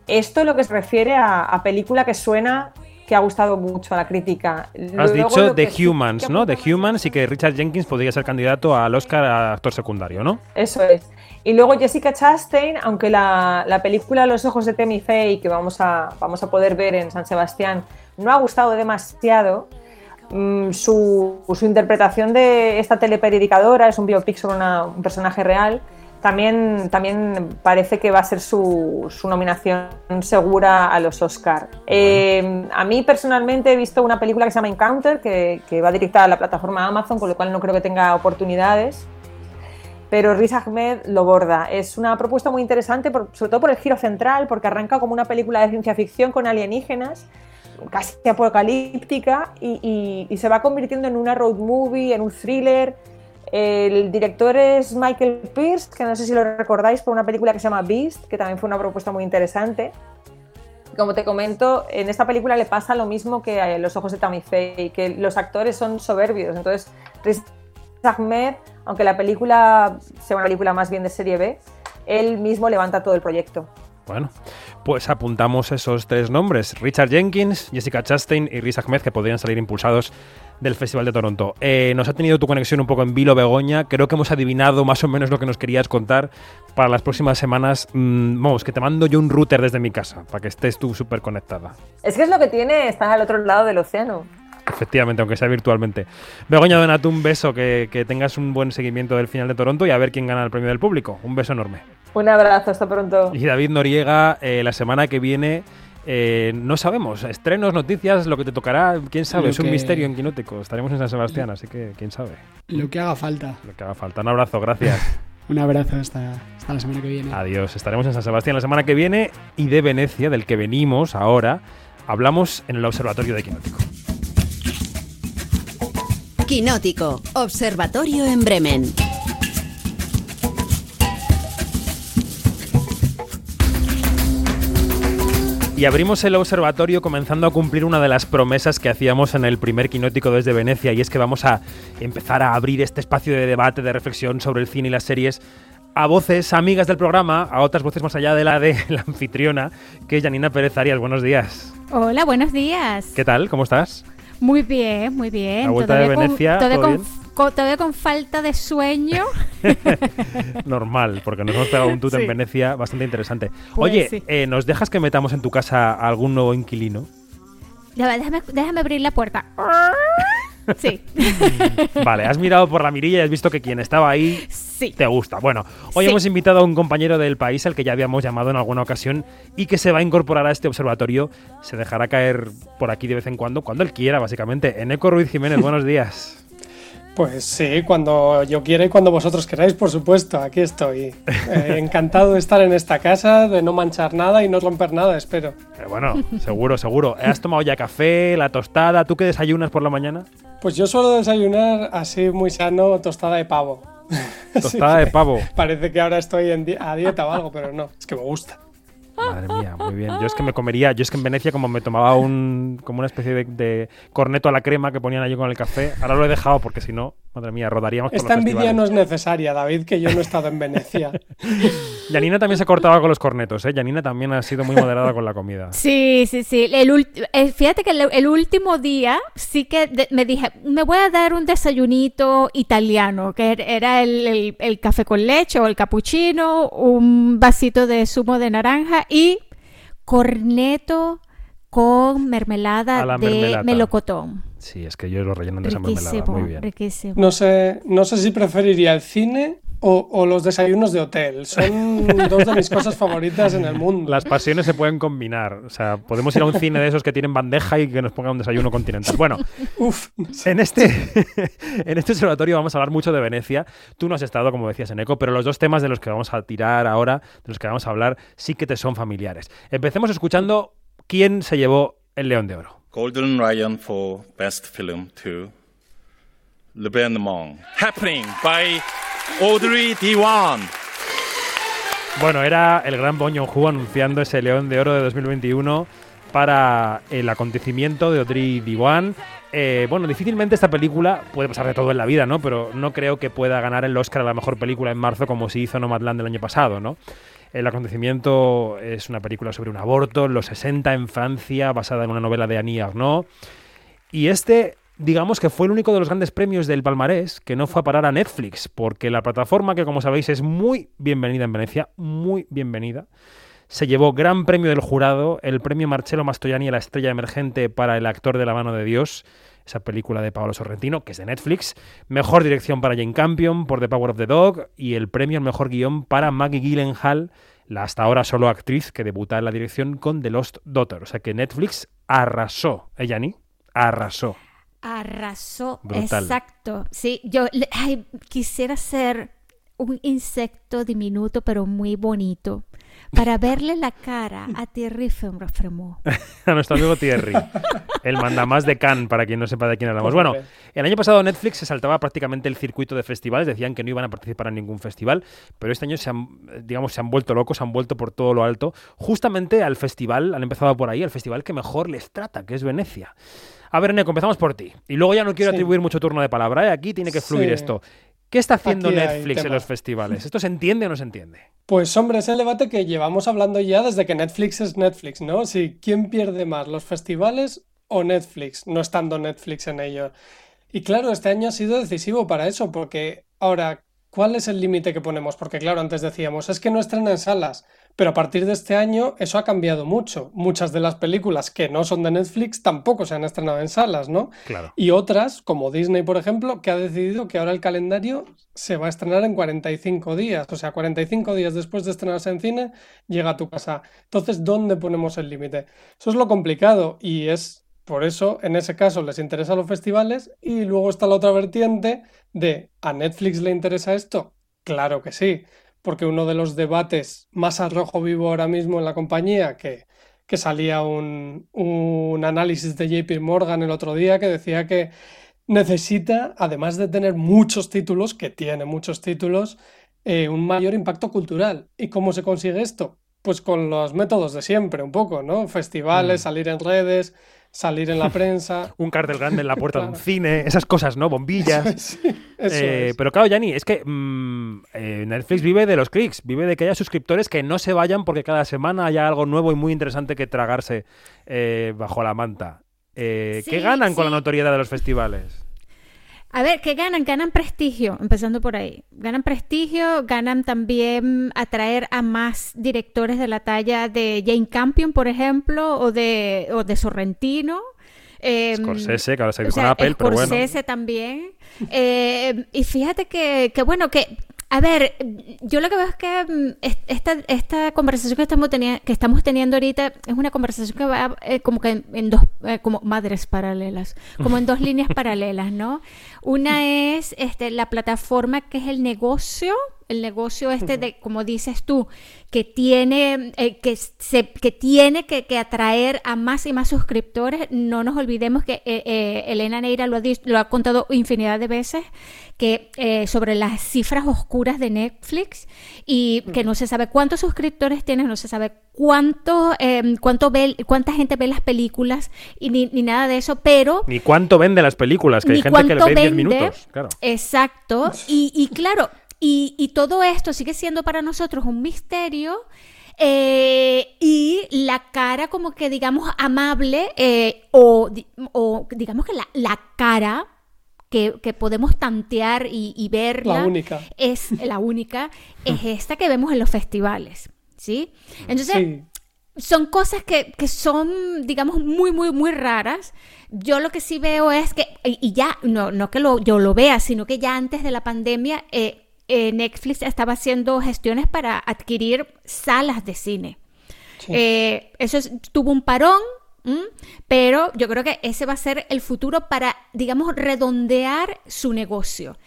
Esto es lo que se refiere a película que suena que ha gustado mucho a la crítica. Has dicho The Humans, ¿no? The Humans y que Richard Jenkins podría ser candidato al Oscar a actor secundario, ¿no? Eso es. Y luego Jessica Chastain, aunque la, película Los ojos de Temi Faye, que vamos a, vamos a poder ver en San Sebastián, no ha gustado demasiado, mm, su, su, interpretación de esta telepredicadora es un biopic sobre un personaje real también, también parece que va a ser su, nominación segura a los Oscar. Eh, a mí personalmente he visto una película que se llama Encounter, que, va dirigida a la plataforma Amazon, con lo cual no creo que tenga oportunidades. Pero Riz Ahmed lo borda. Es una propuesta muy interesante, sobre todo por el giro central, porque arranca como una película de ciencia ficción con alienígenas, casi apocalíptica, y, y se va convirtiendo en una road movie, en un thriller el director es Michael Pierce, que no sé si lo recordáis por una película que se llama Beast, que también fue una propuesta muy interesante. Como te comento, en esta película le pasa lo mismo que a Los ojos de Tammy Faye, que los actores son soberbios. Entonces, Riz Ahmed, aunque la película sea una película más bien de serie B, él mismo levanta todo el proyecto. Bueno, pues apuntamos esos tres nombres, Richard Jenkins, Jessica Chastain y Riz Ahmed, que podrían salir impulsados del Festival de Toronto. Eh, nos ha tenido tu conexión un poco en vilo, Begoña. Creo que hemos adivinado más o menos lo que nos querías contar para las próximas semanas. Mm, vamos, que te mando yo un router desde mi casa para que estés tú súper conectada. Es que es lo que tiene estar al otro lado del océano. Efectivamente, aunque sea virtualmente. Begoña, donate un beso, que, que tengas un buen seguimiento del final de Toronto y a ver quién gana el premio del público. Un beso enorme. Un abrazo, hasta pronto. Y David Noriega, eh, la semana que viene, eh, no sabemos, estrenos, noticias, lo que te tocará, quién sabe, Lo es un que- misterio en Quinótico. Estaremos en San Sebastián, así que quién sabe. Lo que haga falta. Lo que haga falta. Un abrazo, gracias. *laughs* Un abrazo hasta, hasta la semana que viene. Adiós. Estaremos en San Sebastián la semana que viene y de Venecia, del que venimos ahora, hablamos en el Observatorio de Quinótico. Quinótico, Observatorio en Bremen. Y abrimos el observatorio comenzando a cumplir una de las promesas que hacíamos en el primer quinótico desde Venecia, y es que vamos a empezar a abrir este espacio de debate, de reflexión sobre el cine y las series a voces amigas del programa, a otras voces más allá de la de la anfitriona, que es Janina Pérez Arias. Buenos días. Hola, buenos días. ¿Qué tal? ¿Cómo estás? Muy bien, muy bien. La vuelta de con- Venecia, todavía, ¿todo con, bien? Con- todavía con falta de sueño. *laughs* Normal, porque nos hemos pegado un tut en. Venecia bastante interesante. Pues Oye, sí. eh, ¿nos dejas que metamos en tu casa a algún nuevo inquilino? Ya déjame, déjame abrir la puerta. *laughs* Sí, Vale, has mirado por la mirilla y has visto que quien estaba ahí sí. te gusta. Bueno, hoy Sí. hemos invitado a un compañero del país al que ya habíamos llamado en alguna ocasión y que se va a incorporar a este observatorio. Se dejará caer por aquí de vez en cuando, cuando él quiera, básicamente. Eneco Ruiz Jiménez, buenos días. Pues sí, cuando yo quiera y cuando vosotros queráis, por supuesto, aquí estoy. Eh, *laughs* encantado de estar en esta casa, de no manchar nada y no romper nada, espero. Eh, bueno, seguro, seguro. ¿Has tomado ya café, la tostada? ¿Tú qué desayunas por la mañana? Pues yo suelo desayunar así muy sano, tostada de pavo. *laughs* Tostada de pavo. Parece que ahora estoy en di- a dieta o algo, pero no, es que me gusta. Madre mía, muy bien. Yo es que me comería, yo es que en Venecia como me tomaba un como una especie de, de corneto a la crema que ponían allí con el café, ahora lo he dejado porque si no, madre mía, rodaríamos por Esta los envidia festivales. no es necesaria, David, que yo no he estado en Venecia. *laughs* Yanina también se cortaba con los cornetos, ¿eh? Yanina también ha sido muy moderada con la comida. Sí, sí, sí. El eh, fíjate que el, el último día sí que me dije, me voy a dar un desayunito italiano, que er- era el, el- el café con leche o el cappuccino, un vasito de zumo de naranja y corneto con mermelada de melocotón. Sí, es que yo lo rellenan de esa mermelada, Riquísimo, muy bien. riquísimo. No sé, no sé si preferiría el cine o, o los desayunos de hotel. Son dos de mis cosas favoritas en el mundo. Las pasiones se pueden combinar, o sea, podemos ir a un cine de esos que tienen bandeja y que nos pongan un desayuno continental. Bueno, Uf. En este, *laughs* en este observatorio vamos a hablar mucho de Venecia. Tú no has estado, como decías, en ECO, pero los dos temas de los que vamos a tirar ahora, de los que vamos a hablar, sí que te son familiares. Empecemos escuchando quién se llevó el León de Oro. Golden Lion for Best Film to Le. Happening by Audrey Diwan. Bueno, era el gran Bong Joon-ho anunciando ese León de Oro de 2021 para el acontecimiento de Audrey Diwan. Eh, bueno, difícilmente esta película puede pasar de todo en la vida, ¿no? Pero no creo que pueda ganar el Oscar a la mejor película en marzo como se hizo Nomadland el año pasado, ¿no? El acontecimiento es una película sobre un aborto en los 60 en Francia, basada en una novela de Annie Arnaud. Y este, digamos que fue el único de los grandes premios del palmarés que no fue a parar a Netflix, porque la plataforma, que como sabéis es muy bienvenida en Venecia, muy bienvenida, se llevó gran premio del jurado, el premio Marcello Mastroianni a la estrella emergente para el actor de la mano de Dios, esa película de Paolo Sorrentino, que es de Netflix, mejor dirección para Jane Campion por The Power of the Dog y el premio al mejor guion para Maggie Gyllenhaal, la hasta ahora solo actriz que debuta en la dirección con The Lost Daughter. O sea que Netflix arrasó, ¿eh, Yanni? Arrasó. Arrasó, Brutal. exacto. Sí, yo ay, quisiera ser un insecto diminuto pero muy bonito para *laughs* verle la cara a Thierry Fremont. *laughs* a nuestro amigo Thierry, el mandamás de Cannes, para quien no sepa de quién hablamos. Bueno, el año pasado Netflix se saltaba prácticamente el circuito de festivales, decían que no iban a participar en ningún festival, pero este año se han, digamos, se han vuelto locos, se han vuelto por todo lo alto, justamente al festival, han empezado por ahí, al festival que mejor les trata, que es Venecia. A ver, Neko, empezamos por ti. Y luego ya no quiero Sí. atribuir mucho turno de palabra, ¿eh? aquí tiene que fluir Sí. esto. ¿Qué está haciendo Aquí Netflix en los festivales? ¿Esto se entiende o no se entiende? Pues hombre, es el debate que llevamos hablando ya desde que Netflix es Netflix, ¿no? Si quién pierde más, los festivales o Netflix, no estando Netflix en ello. Y claro, este año ha sido decisivo para eso, porque ahora, ¿cuál es el límite que ponemos? Porque claro, antes decíamos, es que no estrena en salas, pero a partir de este año eso ha cambiado mucho. Muchas de las películas que no son de Netflix tampoco se han estrenado en salas, ¿no? Claro. Y otras, como Disney, por ejemplo, que ha decidido que ahora el calendario se va a estrenar en 45 días. O sea, 45 días después de estrenarse en cine, llega a tu casa. Entonces, ¿dónde ponemos el límite? Eso es lo complicado y es por eso, en ese caso, les interesan los festivales y luego está la otra vertiente de ¿a Netflix le interesa esto? Claro que sí, porque uno de los debates más a rojo vivo ahora mismo en la compañía, que, que salía un, un análisis de JP Morgan el otro día que decía que necesita, además de tener muchos títulos, que tiene muchos títulos, eh, un mayor impacto cultural. ¿Y cómo se consigue esto? Pues con los métodos de siempre, un poco, ¿no? Festivales, Mm. salir en redes, salir en la prensa. *laughs* Un cartel grande en la puerta de un cine, esas cosas, ¿no? Bombillas. *laughs* Sí, eso Eh, es. Pero claro, Yanni, es que mm, eh, Netflix vive de los clics, vive de que haya suscriptores que no se vayan porque cada semana haya algo nuevo y muy interesante que tragarse eh, bajo la manta. Eh, ¿Qué Sí, ganan con la sí. notoriedad de los festivales? A ver, ¿qué ganan? Ganan prestigio, empezando por ahí. Ganan prestigio, ganan también atraer a más directores de la talla de Jane Campion, por ejemplo, o de, o de Sorrentino. Eh, Scorsese, que ahora se o con Apple, pero bueno. Scorsese también. Eh, y fíjate que, que, bueno, que, a ver, yo lo que veo es que es- esta, esta conversación que estamos, que estamos teniendo ahorita es una conversación que va eh, como que en, en dos, eh, como madres paralelas, como en dos líneas paralelas, ¿no? Una es este, la plataforma que es el negocio, el negocio este de, como dices tú, que tiene, eh, que se, que tiene que, que atraer a más y más suscriptores. No nos olvidemos que eh, eh, Elena Neira lo ha, lo ha contado infinidad de veces, que eh, sobre las cifras oscuras de Netflix y que no se sabe cuántos suscriptores tiene, no se sabe cuánto, eh, cuánto ve, cuánta gente ve las películas y ni, ni nada de eso, pero Ni cuánto vende las películas, que hay gente que le cuánto ve 10 vende. Minutos. Claro. Exacto. Y, y claro, y, y todo esto sigue siendo para nosotros un misterio. eh, y la cara como que digamos amable eh, o, o digamos que la, la cara que, que podemos tantear y, y verla La única. es la única es *laughs* esta que vemos en los festivales ¿sí? entonces Sí. Son cosas que, que son, digamos, muy, muy, muy raras. Yo lo que sí veo es que, y ya, no, no que lo, yo lo vea, sino que ya antes de la pandemia, eh, eh, Netflix estaba haciendo gestiones para adquirir salas de cine. Eh, eso es- tuvo un parón, ¿m? pero yo creo que ese va a ser el futuro para, digamos, redondear su negocio.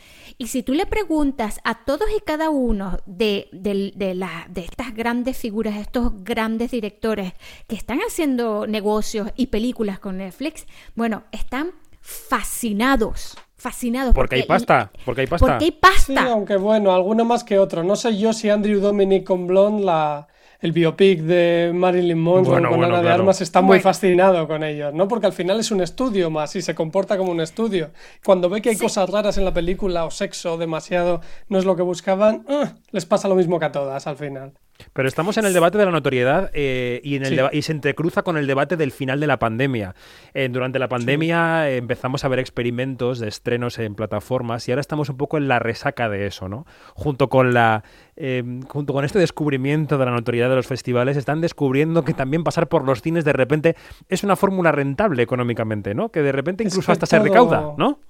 Y si tú le preguntas a todos y cada uno de, de la- de estas grandes figuras, estos grandes directores que están haciendo negocios y películas con Netflix, bueno, están fascinados, fascinados. Porque hay pasta, porque hay pasta. Porque hay Sí, pasta. aunque bueno, alguno más que otro. No sé yo si Andrew Dominic con Blonde, la, el biopic de Marilyn Monroe Bueno, con bueno, Ana de. Armas está muy Bueno. fascinado con ellos, ¿no? Porque al final es un estudio más y se comporta como un estudio. Cuando ve que hay Sí. cosas raras en la película o sexo demasiado no es lo que buscaban, ¡ah! les pasa lo mismo que a todas al final. Pero estamos en el debate de la notoriedad eh, y, en el Sí. y se entrecruza con el debate del final de la pandemia. Eh, durante la pandemia eh, empezamos a ver experimentos de estrenos en plataformas y ahora estamos un poco en la resaca de eso, ¿no? Junto con la eh, junto con este descubrimiento de la notoriedad de los festivales, están descubriendo que también pasar por los cines de repente es una fórmula rentable económicamente, ¿no? Que de repente Es incluso que hasta se recauda, ¿no?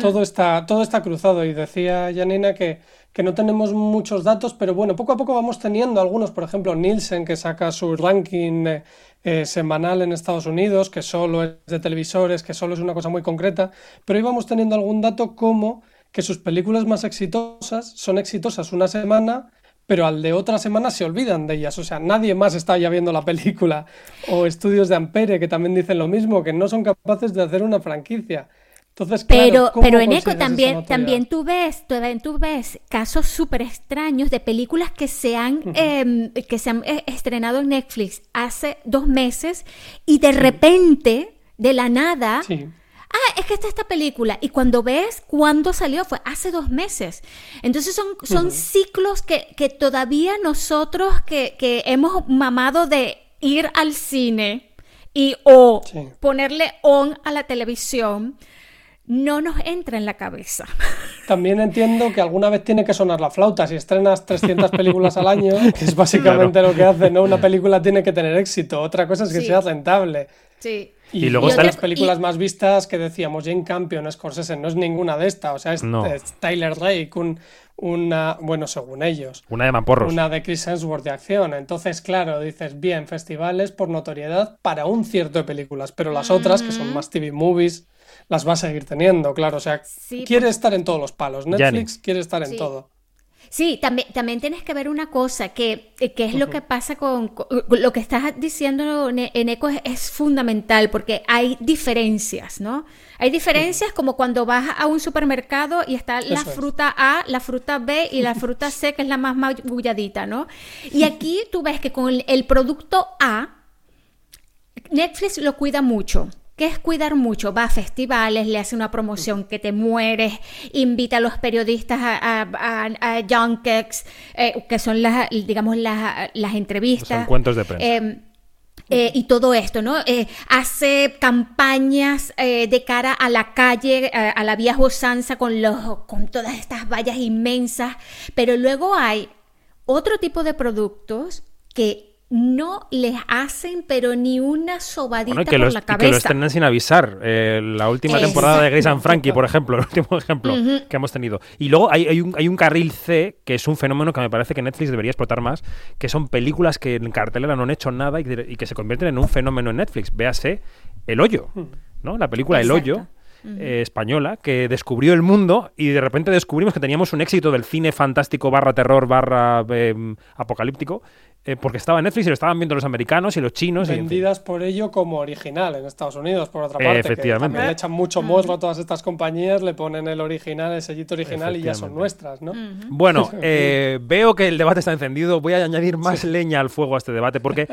Todo está, todo está cruzado y decía Janina que, que no tenemos muchos datos, pero bueno, poco a poco vamos teniendo algunos, por ejemplo, Nielsen que saca su ranking eh, eh, semanal en Estados Unidos, que solo es de televisores, que solo es una cosa muy concreta, pero íbamos teniendo algún dato como que sus películas más exitosas son exitosas una semana, pero al de otra semana se olvidan de ellas. O sea, nadie más está ya viendo la película. O estudios de Ampere que también dicen lo mismo, que no son capaces de hacer una franquicia. Entonces, claro, Pero, ¿cómo pero en ECO también, también tú ves, también tú ves casos súper extraños de películas que se han, em, que se han eh, estrenado en Netflix hace dos meses y de repente, de la nada, Sí. ah, es que está esta película. Y cuando ves cuándo salió, fue hace dos meses. Entonces son, son ciclos que, que todavía nosotros que, que hemos mamado de ir al cine y o Sí. ponerle on a la televisión no nos entra en la cabeza. *laughs* También entiendo que alguna vez tiene que sonar la flauta. Si estrenas 300 películas al año, que *laughs* es básicamente lo que hace, ¿no? Una película tiene que tener éxito. Otra cosa es que Sí. sea rentable. Sí. Y, Y luego y está las el- películas y- más vistas que decíamos, Jane Campion, Scorsese, no es ninguna de estas. O sea, es, No. es Tyler Rake, un- una, bueno, según ellos, Una de Mamporros. una de Chris Hemsworth de acción. Entonces, claro, dices, bien, festivales por notoriedad para un cierto de películas, pero las otras, que son más TV movies, las va a seguir teniendo, claro. O sea, Sí, quiere estar en todos los palos. Netflix quiere estar en Sí. todo. Sí, también, también tienes que ver una cosa, que, que es lo que pasa con, con- lo que estás diciendo en Eco es, es fundamental, porque hay diferencias, ¿no? Hay diferencias como cuando vas a un supermercado y está la Eso es. fruta A, la fruta B y la fruta C, que es la más magulladita, ¿no? Y aquí tú ves que con el, el producto A, Netflix lo cuida mucho. ¿Qué es cuidar mucho? Va a festivales, le hace una promoción que te mueres, invita a los periodistas a, a, a- a junkets, eh, que son las, digamos, las, las entrevistas. Los encuentros de prensa. Eh, eh, y todo esto, ¿no? Eh, hace campañas eh, de cara a la calle, a, a la vieja usanza con, los, con todas estas vallas inmensas, pero luego hay otro tipo de productos que no les hacen pero ni una sobadita Bueno, que, por la y que lo cabeza. estrenan sin avisar. Eh, la última temporada de Grace and Frankie, por ejemplo, *laughs* el último ejemplo que hemos tenido. Y luego hay, hay un, hay un carril C, que es un fenómeno que me parece que Netflix debería explotar más, que son películas que en cartelera no han hecho nada y que, y que se convierten en un fenómeno en Netflix. Véase El Hoyo, ¿no? La película El. Hoyo. eh, española que descubrió el mundo y de repente descubrimos que teníamos un éxito del cine fantástico barra terror barra em, apocalíptico eh, porque estaba en Netflix y lo estaban viendo los americanos y los chinos y, en fin. Vendidas por ello como original en Estados Unidos, por otra Eh, parte. efectivamente. Que también le echan mucho morro a todas estas compañías, le ponen el original, el sellito original y ya son nuestras, ¿no? Bueno, *laughs* eh, veo que el debate está encendido. Voy a añadir más leña al fuego a este debate porque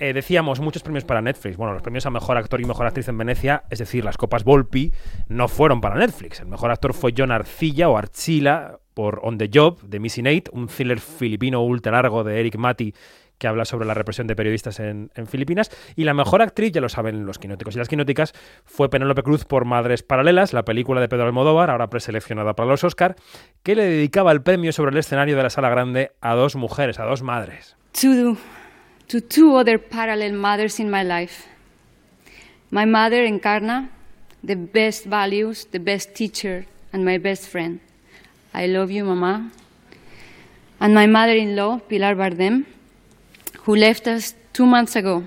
eh, decíamos muchos premios para Netflix. Bueno, los premios a mejor actor y mejor actriz en Venecia, es decir, las copas Volpi, no fueron para Netflix. El mejor actor fue John Arcilla o Archila por On the Job de Missy Nate, un thriller filipino ultra largo de Eric Mati que habla sobre la represión de periodistas en, Filipinas. Y la mejor actriz, ya lo saben los quinóticos y las quinóticas, fue Penélope Cruz por Madres Paralelas, la película de Pedro Almodóvar, ahora preseleccionada para los Oscar, que le dedicaba el premio sobre el escenario de la sala grande a dos mujeres, a dos madres. to, to two other parallel mothers in my life. My mother, Encarna, the best values, the best teacher, and my best friend. I love you, Mama. And my mother in law, Pilar Bardem, who left us two months ago.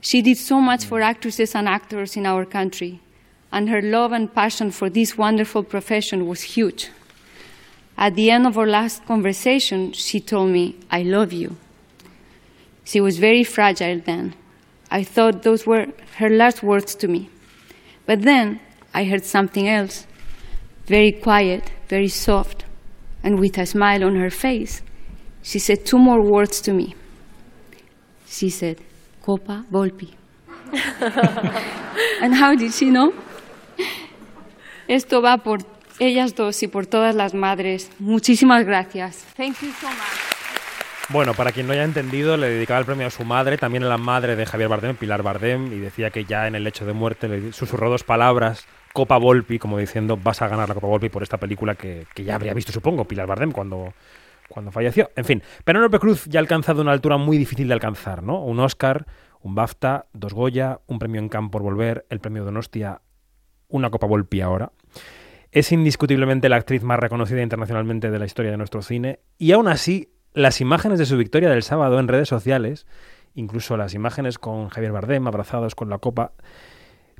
She did so much for actresses and actors in our country, and her love and passion for this wonderful profession was huge. At the end of our last conversation, she told me, I love you. She was very fragile then. I thought those were her last words to me. But then I heard something else, very quiet, very soft, and with a smile on her face. She said two more words to me. She said, Copa Volpi. *laughs* and how did she know? Esto va por ellas dos y por todas las madres. Muchísimas gracias. Thank you so much. Bueno, para quien no haya entendido, le dedicaba el premio a su madre, también a la madre de Javier Bardem, Pilar Bardem, y decía que ya en el lecho de muerte le susurró dos palabras, Copa Volpi, como diciendo, vas a ganar la Copa Volpi por esta película que, que ya habría visto, supongo, Pilar Bardem cuando, cuando falleció. En fin, Penélope Cruz ya ha alcanzado una altura muy difícil de alcanzar, ¿no? Un Oscar, un BAFTA, dos Goya, un premio en Camp por Volver, el premio Donostia, una Copa Volpi ahora. Es indiscutiblemente la actriz más reconocida internacionalmente de la historia de nuestro cine y aún así las imágenes de su victoria del sábado en redes sociales, incluso las imágenes con Javier Bardem abrazados con la copa,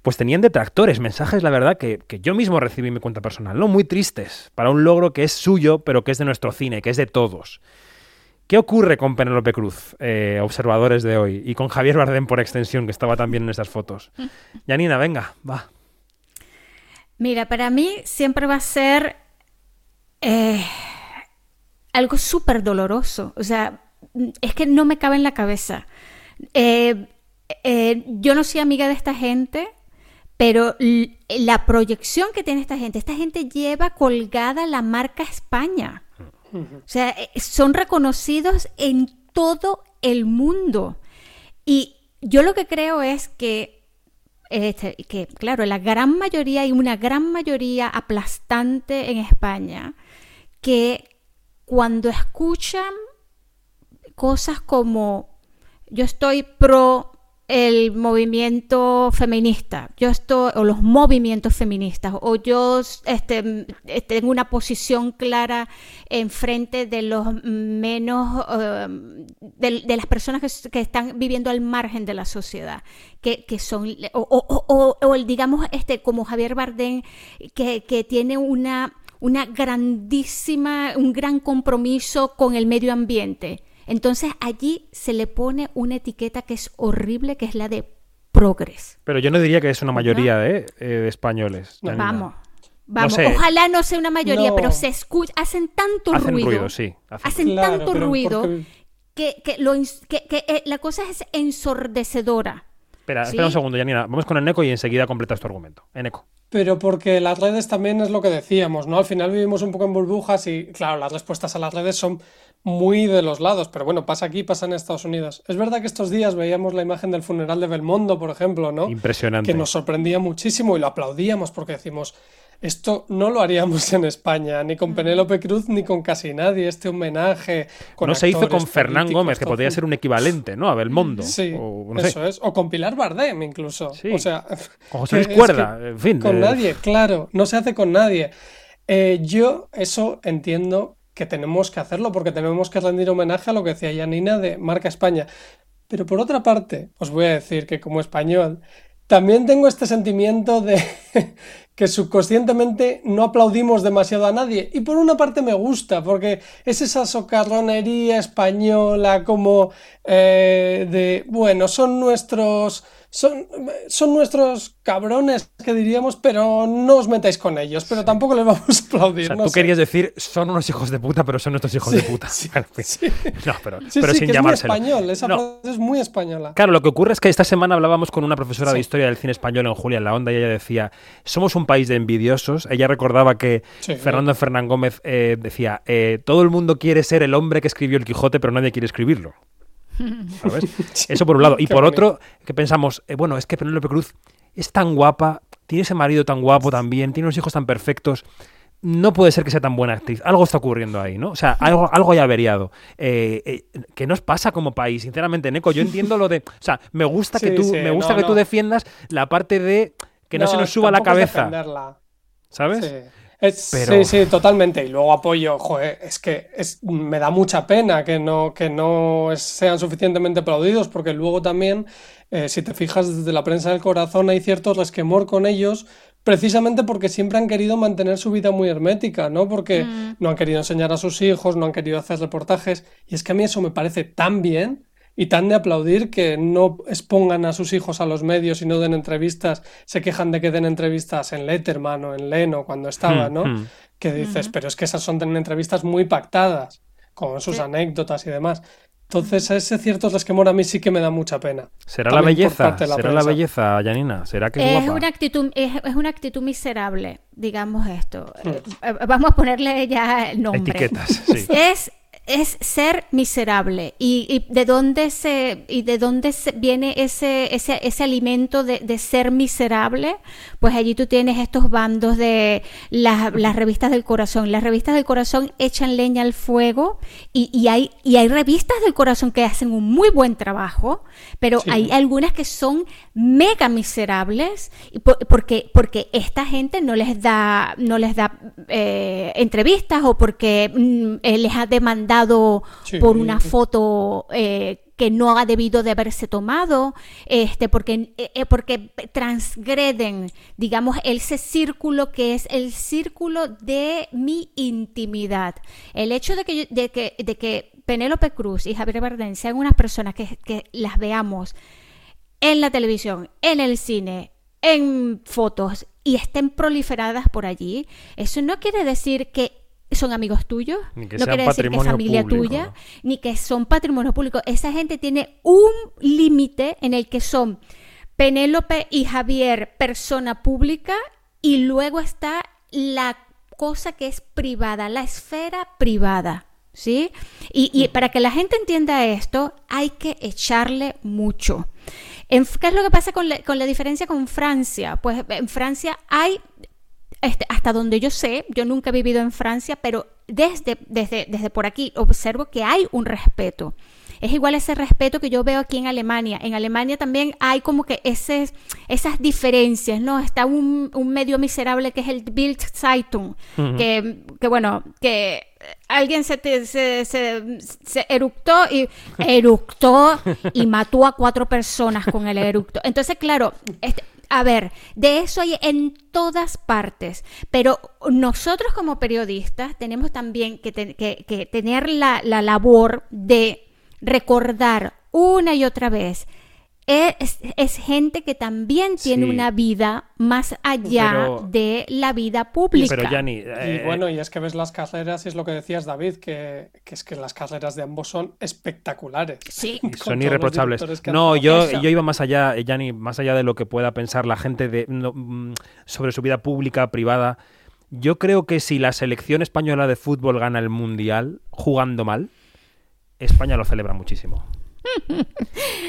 pues tenían detractores, mensajes, la verdad, que, que yo mismo recibí en mi cuenta personal, ¿no? Muy tristes, para un logro que es suyo, pero que es de nuestro cine, que es de todos. ¿Qué ocurre con Penélope Cruz, eh, observadores de hoy, y con Javier Bardem por extensión, que estaba también en estas fotos? *laughs* Yanina, venga, va. Mira, para mí siempre va a ser eh, algo súper doloroso. O sea, es que no me cabe en la cabeza. Eh, eh, yo no soy amiga de esta gente, pero la proyección que tiene esta gente, esta gente lleva colgada la marca España. O sea, eh, son reconocidos en todo el mundo. Y yo lo que creo es que, este, que, claro, la gran mayoría y una gran mayoría aplastante en España, que cuando escuchan cosas como yo estoy pro el movimiento feminista, yo estoy, o los movimientos feministas, o yo este, tengo una posición clara en frente de los menos, eh, de, las personas que, están viviendo al margen de la sociedad, que, son, o, o, digamos, este, como Javier Bardem, que, que tiene una, una grandísima, un gran compromiso con el medio ambiente entonces allí se le pone una etiqueta que es horrible, que es la de progres. Pero yo no diría que es una mayoría ¿eh? Eh, de españoles. Vamos. Vamos, ojalá no sea una mayoría, pero se escucha, hacen tanto hacen ruido. sí, hacen, tanto ruido que, eh, la cosa es ensordecedora. Espera, espera un segundo, Janina. Vamos con Eneco y enseguida completas tu argumento. Eneco. Pero porque las redes también es lo que decíamos, ¿no? Al final vivimos un poco en burbujas y, claro, las respuestas a las redes son muy de los lados, pero bueno, pasa aquí, pasa en Estados Unidos. Es verdad que estos días veíamos la imagen del funeral de Belmondo, por ejemplo, ¿no? Impresionante. Que nos sorprendía muchísimo y lo aplaudíamos porque decimos, esto no lo haríamos en España, ni con mm. Penélope Cruz ni con casi nadie, este homenaje. no se hizo con Fernán Gómez, que podría ser un equivalente, ¿no? A Belmondo. Sí, eso es. O con Pilar Bardem, incluso. O sea, con José Luis Cuerda, en fin. Con nadie, claro, no se hace con nadie. Eh, yo eso entiendo que tenemos que hacerlo porque tenemos que rendir homenaje a lo que decía Yanina de Marca España. Pero por otra parte, os voy a decir que como español, también tengo este sentimiento de *laughs* que subconscientemente no aplaudimos demasiado a nadie. Y por una parte me gusta, porque es esa socarronería española como eh, de, bueno, son nuestros son, son nuestros cabrones, que diríamos, pero no os metáis con ellos, pero tampoco les vamos a aplaudir. tú querías decir, son unos hijos de puta, pero son nuestros hijos de puta. *laughs* no, pero, pero sin que llamárselo. Es muy español, esa frase es muy española. Claro, lo que ocurre es que esta semana hablábamos con una profesora de historia del cine español en Julia en la Onda y ella decía, somos un país de envidiosos. Ella recordaba que Fernando Fernán Gómez eh, decía, eh, todo el mundo quiere ser el hombre que escribió el Quijote, pero nadie quiere escribirlo. *laughs* *laughs* Eso por un lado. Y por otro, que pensamos, eh, bueno, es que Penélope Cruz es tan guapa, tiene ese marido tan guapo también, tiene unos hijos tan perfectos. No puede ser que sea tan buena actriz. Algo está ocurriendo ahí, ¿no? O sea, algo, algo haya averiado. Eh, eh, ¿Qué nos pasa como país? Sinceramente, Neko, yo entiendo lo de. O sea, me gusta que tú, me gusta que tú defiendas la parte de que no, se nos suba la cabeza. ¿Sabes? Sí, sí, totalmente. Y luego apoyo, joder, es que es, me da mucha pena que no, que no sean suficientemente aplaudidos, porque luego también, eh, si te fijas desde la prensa del corazón, hay cierto resquemor con ellos, precisamente porque siempre han querido mantener su vida muy hermética, ¿no? Porque mm. no han querido enseñar a sus hijos, no han querido hacer reportajes. Y es que a mí eso me parece tan bien y tan de aplaudir que no expongan a sus hijos a los medios y no den entrevistas, se quejan de que den entrevistas en Letterman o en Leno cuando estaba, hmm, ¿no? Hmm. Que dices, pero es que esas son entrevistas muy pactadas, con sus anécdotas y demás. Entonces, ese cierto resquemor a mí sí que me da mucha pena. ¿Será la belleza? ¿Será la belleza, Janina? ¿Será que es, Una actitud, es, una actitud miserable, digamos esto. Hmm. Eh, vamos a ponerle ya el nombre. Etiquetas, sí. Es es ser miserable. Y, de dónde se y de dónde viene ese, ese, ese alimento de, ser miserable pues allí tú tienes estos bandos de las, revistas del corazón. Las revistas del corazón echan leña al fuego y, hay y hay revistas del corazón que hacen un muy buen trabajo pero hay algunas que son mega miserables porque porque esta gente no les da no les da eh, entrevistas o porque mm, eh, les ha demandado por una foto eh, que no ha debido de haberse tomado, este, porque, eh, eh, porque transgreden, digamos, ese círculo que es el círculo de mi intimidad. El hecho de que, de que, de que Penélope Cruz y Javier Bardem sean unas personas que, que las veamos en la televisión, en el cine, en fotos y estén proliferadas por allí, eso no quiere decir que son amigos tuyos, no quiere decir que es familia tuya, ni que son patrimonio público. Esa gente tiene un límite en el que son Penélope y Javier persona pública y luego está la cosa que es privada, la esfera privada. ¿Sí? Y, y para que la gente entienda esto, hay que echarle mucho. ¿Qué es lo que pasa con la, con la diferencia con Francia? Pues en Francia hay, este, hasta donde yo sé, yo nunca he vivido en Francia, pero desde, desde, desde por aquí observo que hay un respeto. Es igual ese respeto que yo veo aquí en Alemania. En Alemania también hay como que ese, esas diferencias, ¿no? Está un, un medio miserable que es el Bild Zeitung, Ujú. que, que bueno, que alguien se, te- se, se, se eructó y eructó y mató a cuatro personas con el eructo. Entonces, claro, este, a ver, de eso hay en todas partes, pero nosotros como periodistas tenemos también que, que- tener la labor de recordar una y otra vez. Es, es gente que también tiene Sí. una vida más allá Pero- de la vida pública. Pero Yanni, Y eh, bueno, y es que ves las carreras y es lo que decías, David, que, que es que las carreras de ambos son espectaculares. Sí. *laughs* Son irreprochables. No, yo, yo iba más allá, eh, Yanni, más allá de lo que pueda pensar la gente de, no, mm, sobre su vida pública, privada. Yo creo que si la selección española de fútbol gana el mundial jugando mal, España lo celebra muchísimo. Quiero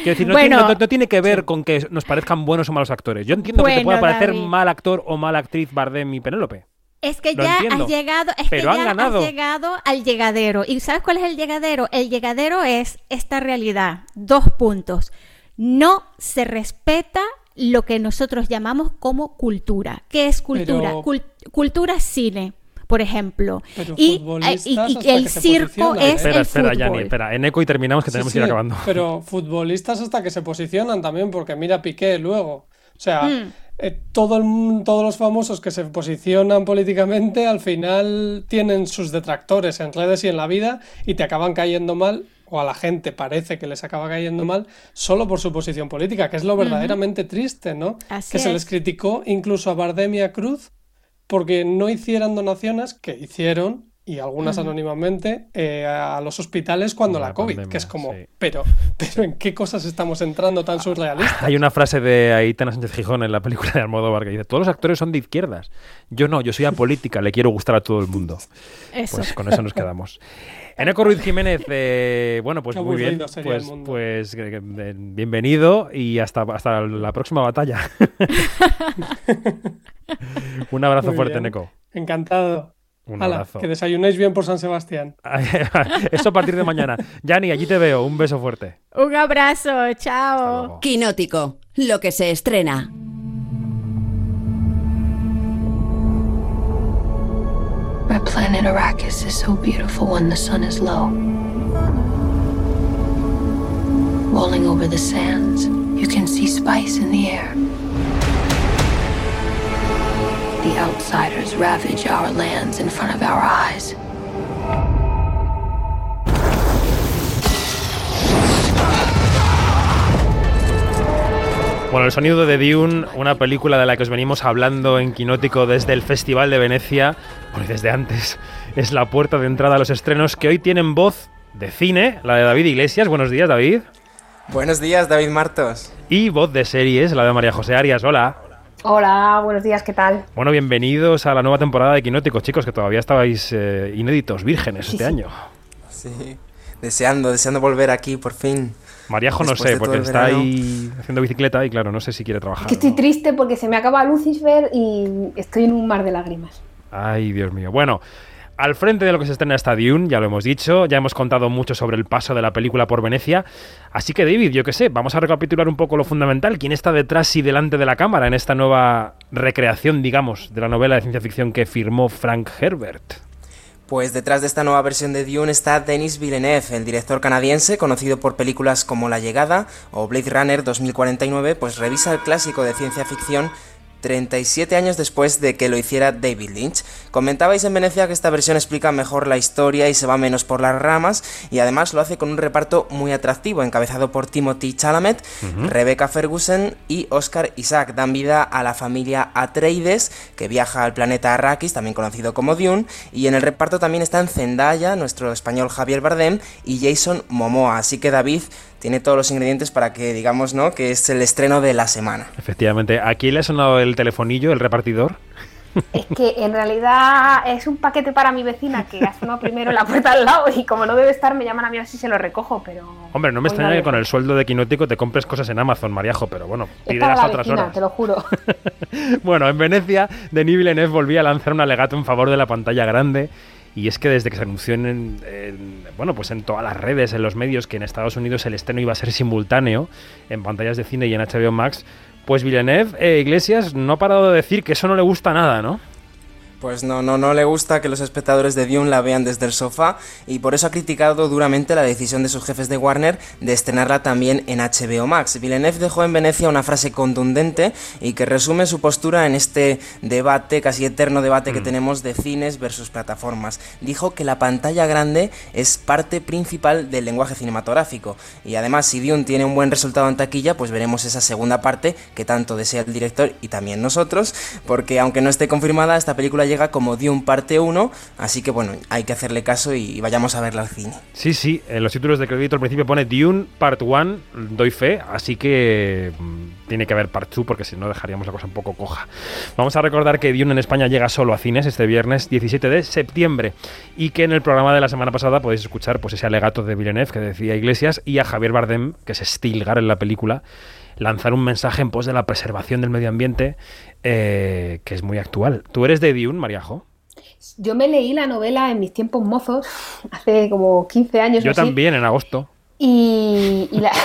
decir, no, Bueno. tiene, no- no tiene que ver con que nos parezcan buenos o malos actores. Yo entiendo que te pueda parecer David. mal actor o mala actriz Bardem y Penélope. Es que Lo ya entiendo, has llegado, es pero que han ya ganado. has llegado al llegadero. ¿Y sabes cuál es el llegadero? El llegadero es esta realidad. Dos puntos. No se respeta lo que nosotros llamamos como cultura. ¿Qué es cultura? Pero- cultura es cine, por ejemplo. Pero y, futbolistas y- y hasta el que se circo posicionan, es ¿eh? Espera, el espera, fútbol. Yanni, espera. En eco y terminamos que tenemos Sí, que ir acabando. Pero futbolistas hasta que se posicionan también, porque mira Piqué luego. O sea, Mm. eh, todo el todos los famosos que se posicionan políticamente al final tienen sus detractores en redes y en la vida y te acaban cayendo mal, o a la gente parece que les acaba cayendo mal, solo por su posición política, que es lo verdaderamente triste, ¿no? Así que se es. les criticó incluso a Bardem y a Cruz porque no hicieran donaciones, que hicieron, y algunas anónimamente, eh, a los hospitales cuando La la, COVID, pandemia, que es como, sí. pero, *laughs* pero ¿en qué cosas estamos entrando tan surrealistas? Hay una frase de Aitana Sánchez Gijón en la película de Almodóvar que dice, todos los actores son de izquierdas. Yo no, yo soy apolítica, le quiero gustar a todo el mundo. Eso. Pues con eso nos quedamos. *laughs* Eneco Ruiz Jiménez, eh, bueno, pues muy bien. Pues, pues eh, eh, bienvenido y hasta, hasta la próxima batalla. *laughs* Un abrazo Muy fuerte, bien. Neco. Encantado. Un Hala, abrazo. que desayunéis bien por San Sebastián. *laughs* Eso a partir de mañana. Yanni, allí te veo. Un beso fuerte. Un abrazo, chao. Quinótico, lo que se estrena. My planet Arrakis is so beautiful when the sun is low. Rolling over the sands, you can see spice in the air. The outsiders ravage our lands in front of our eyes. Bueno, el sonido de Dune, una película de la que os venimos hablando en Quinótico desde el Festival de Venecia, y desde antes, es la puerta de entrada a los estrenos que hoy tienen voz de cine, la de David Iglesias. Buenos días, David. Buenos días, David Martos. Y voz de series, la de María José Arias. Hola. Hola, buenos días, ¿qué tal? Bueno, bienvenidos a la nueva temporada de Quinóticos, chicos, que todavía estabais eh, inéditos, vírgenes este año. Sí, deseando, deseando volver aquí por fin. Maríajo no sé, porque está ahí haciendo bicicleta y claro, no sé si quiere trabajar. Que estoy triste porque se me acaba Lucifer y estoy en un mar de lágrimas. Ay, Dios mío. Bueno, al frente de lo que se estrena está Dune, ya lo hemos dicho, ya hemos contado mucho sobre el paso de la película por Venecia. Así que, David, yo qué sé, vamos a recapitular un poco lo fundamental. ¿Quién está detrás y delante de la cámara en esta nueva recreación, digamos, de la novela de ciencia ficción que firmó Frank Herbert? Pues detrás de esta nueva versión de Dune está Denis Villeneuve, el director canadiense, conocido por películas como La Llegada o Blade Runner 2049, pues revisa el clásico de ciencia ficción 37 años después de que lo hiciera David Lynch. Comentabais en Venecia que esta versión explica mejor la historia y se va menos por las ramas y además lo hace con un reparto muy atractivo, encabezado por Timothy Chalamet. Rebecca Ferguson y Oscar Isaac. Dan vida a la familia Atreides, que viaja al planeta Arrakis, también conocido como Dune, y en el reparto también están Zendaya, nuestro español Javier Bardem y Jason Momoa. Así que David tiene todos los ingredientes para que digamos, ¿no?, que es el estreno de la semana. Efectivamente, aquí le ha sonado el telefonillo, el repartidor. Es que en realidad es un paquete para mi vecina que ha sonado primero en la puerta al lado y como no debe estar me llaman a mí así se lo recojo, pero... Hombre, no me extraña que con el sueldo de Quinótico te compres cosas en Amazon, Mariajo, pero bueno, Es para pídelas la a otras vecina, horas. te lo juro. *laughs* Bueno, en Venecia, Denis Villeneuve volvía a lanzar un alegato en favor de la pantalla grande. Y es que desde que se anunció en, en- bueno, pues en todas las redes, en los medios, que en Estados Unidos el estreno iba a ser simultáneo en pantallas de cine y en HBO Max, pues Villeneuve eh, Iglesias no ha parado de decir que eso no le gusta nada, ¿no? Pues no, no, no le gusta que los espectadores de Dune la vean desde el sofá y por eso ha criticado duramente la decisión de sus jefes de Warner de estrenarla también en HBO Max. Villeneuve dejó en Venecia una frase contundente y que resume su postura en este debate, casi eterno debate que tenemos de cines versus plataformas. Dijo que la pantalla grande es parte principal del lenguaje cinematográfico y además si Dune tiene un buen resultado en taquilla, pues veremos esa segunda parte que tanto desea el director y también nosotros, porque aunque no esté confirmada, esta película llega como Dune parte 1, así que bueno, hay que hacerle caso y vayamos a verla al cine. Sí, sí, en los títulos de crédito al principio pone Dune Part 1, doy fe, así que mm, tiene que haber Part 2 porque si no dejaríamos la cosa un poco coja. Vamos a recordar que Dune en España llega solo a cines este viernes 17 de septiembre y que en el programa de la semana pasada podéis escuchar pues ese alegato de Villeneuve que decía Iglesias y a Javier Bardem, que es Stilgar en la película, lanzar un mensaje en pos de la preservación del medio ambiente eh, que es muy actual. ¿Tú eres de Dune, Mariajo? Yo me leí la novela en mis tiempos mozos, *laughs* hace como 15 años o Yo así, también, en agosto. Y, y la... *laughs*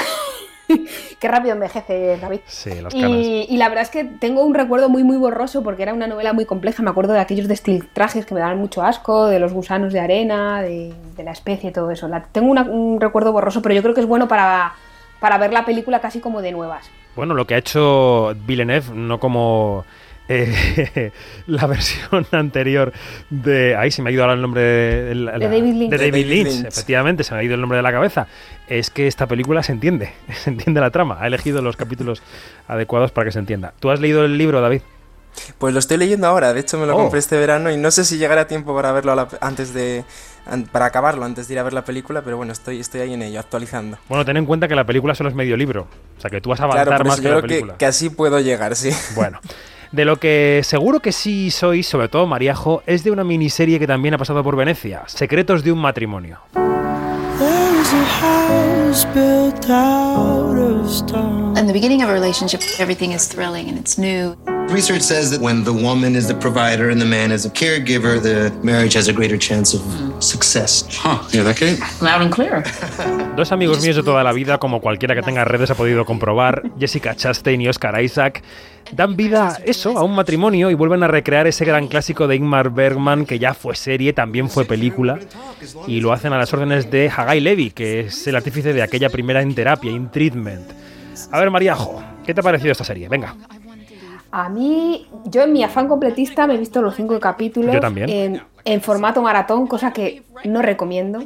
Qué rápido envejece, David. Sí, las canas. Y, y la verdad es que tengo un recuerdo muy muy borroso porque era una novela muy compleja. Me acuerdo de aquellos trajes que me daban mucho asco, de los gusanos de arena, de, de la especie y todo eso. La- tengo una- un recuerdo borroso, pero yo creo que es bueno para, para ver la película casi como de nuevas. Bueno, lo que ha hecho Villeneuve, no como eh, *laughs* la versión *laughs* anterior de... Ahí se me ha ido ahora el nombre de, la- De David Lynch. de David David Lynch, Lynch. efectivamente, se me ha ido el nombre de la cabeza. Es que esta película se entiende, *laughs* se entiende la trama. Ha elegido los capítulos adecuados para que se entienda. ¿Tú has leído el libro, David? Pues lo estoy leyendo ahora, de hecho me lo Oh. compré este verano y no sé si llegará a tiempo para verlo a la- antes de para acabarlo antes de ir a ver la película, pero bueno, estoy estoy ahí en ello, actualizando. Bueno, ten en cuenta que la película solo es medio libro. O sea, que tú vas a avanzar Claro, por más eso que yo la creo que, película. que así puedo llegar, sí. Bueno, de lo que seguro que sí sois, sobre todo Mariajo, es de una miniserie que también ha pasado por Venecia, Secretos de un matrimonio. In the beginning of a relationship, everything is thrilling and it's new. Research says that when the woman is the provider and the man is a caregiver, the marriage has a greater chance of success. Huh, yeah, that Kate? Loud and clear. Dos amigos míos de toda la vida, como cualquiera que tenga redes ha podido comprobar, Jessica Chastain y Oscar Isaac, dan vida eso a un matrimonio y vuelven a recrear ese gran clásico de Ingmar Bergman que ya fue serie, también fue película, y lo hacen a las órdenes de Hagai Levy, que es el artífice de aquella primera en terapia, in treatment. A ver, Mariajo, ¿qué te ha parecido esta serie? Venga. A mí, yo en mi afán completista me he visto los cinco capítulos Yo también. En, en formato maratón, cosa que no recomiendo.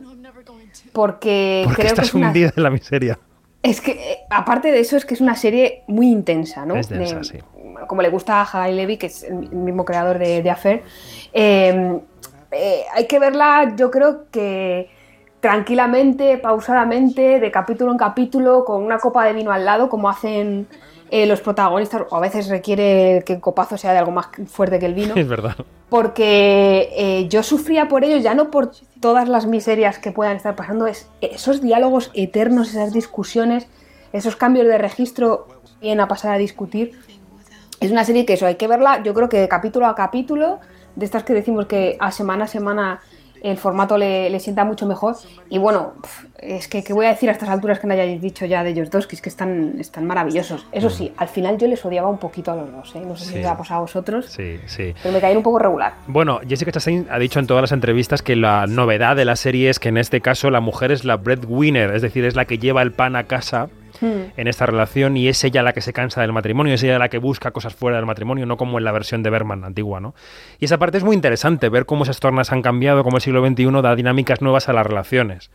Porque, Porque creo que estás es una, hundida en la miseria. Es que, eh, aparte de eso, es que es una serie muy intensa, ¿no? Es densa, De- sí. Como le gusta a Hagai Levy, que es el el mismo creador de, de Affair. Eh, eh, hay que verla, yo creo que tranquilamente, pausadamente, de capítulo en capítulo, con una copa de vino al lado, como hacen eh, los protagonistas, o a veces requiere que el copazo sea de algo más fuerte que el vino *laughs* Es verdad. Porque eh, yo sufría por ellos, ya no por todas las miserias que puedan estar pasando, es esos diálogos eternos, esas discusiones, esos cambios de registro, bien a pasar a discutir. Es una serie que eso hay que verla, yo creo que de capítulo a capítulo, de estas que decimos que a semana a semana el formato le, le sienta mucho mejor. Y bueno, es que, ¿qué voy a decir a estas alturas que no hayáis dicho ya de ellos dos? Que es que están, están maravillosos. Eso sí, al final yo les odiaba un poquito a los dos, ¿eh? no sé si Sí. os ha pasado a vosotros, Sí, sí. pero me caían un poco regular. Bueno, Jessica Chastain ha dicho en todas las entrevistas que la novedad de la serie es que en este caso la mujer es la breadwinner, es decir, es la que lleva el pan a casa Hmm. en esta relación y es ella la que se cansa del matrimonio, es ella la que busca cosas fuera del matrimonio, no como en la versión de Berman antigua, ¿no? Y esa parte es muy interesante, ver cómo esas tornas han cambiado, cómo el siglo XXI da dinámicas nuevas a las relaciones.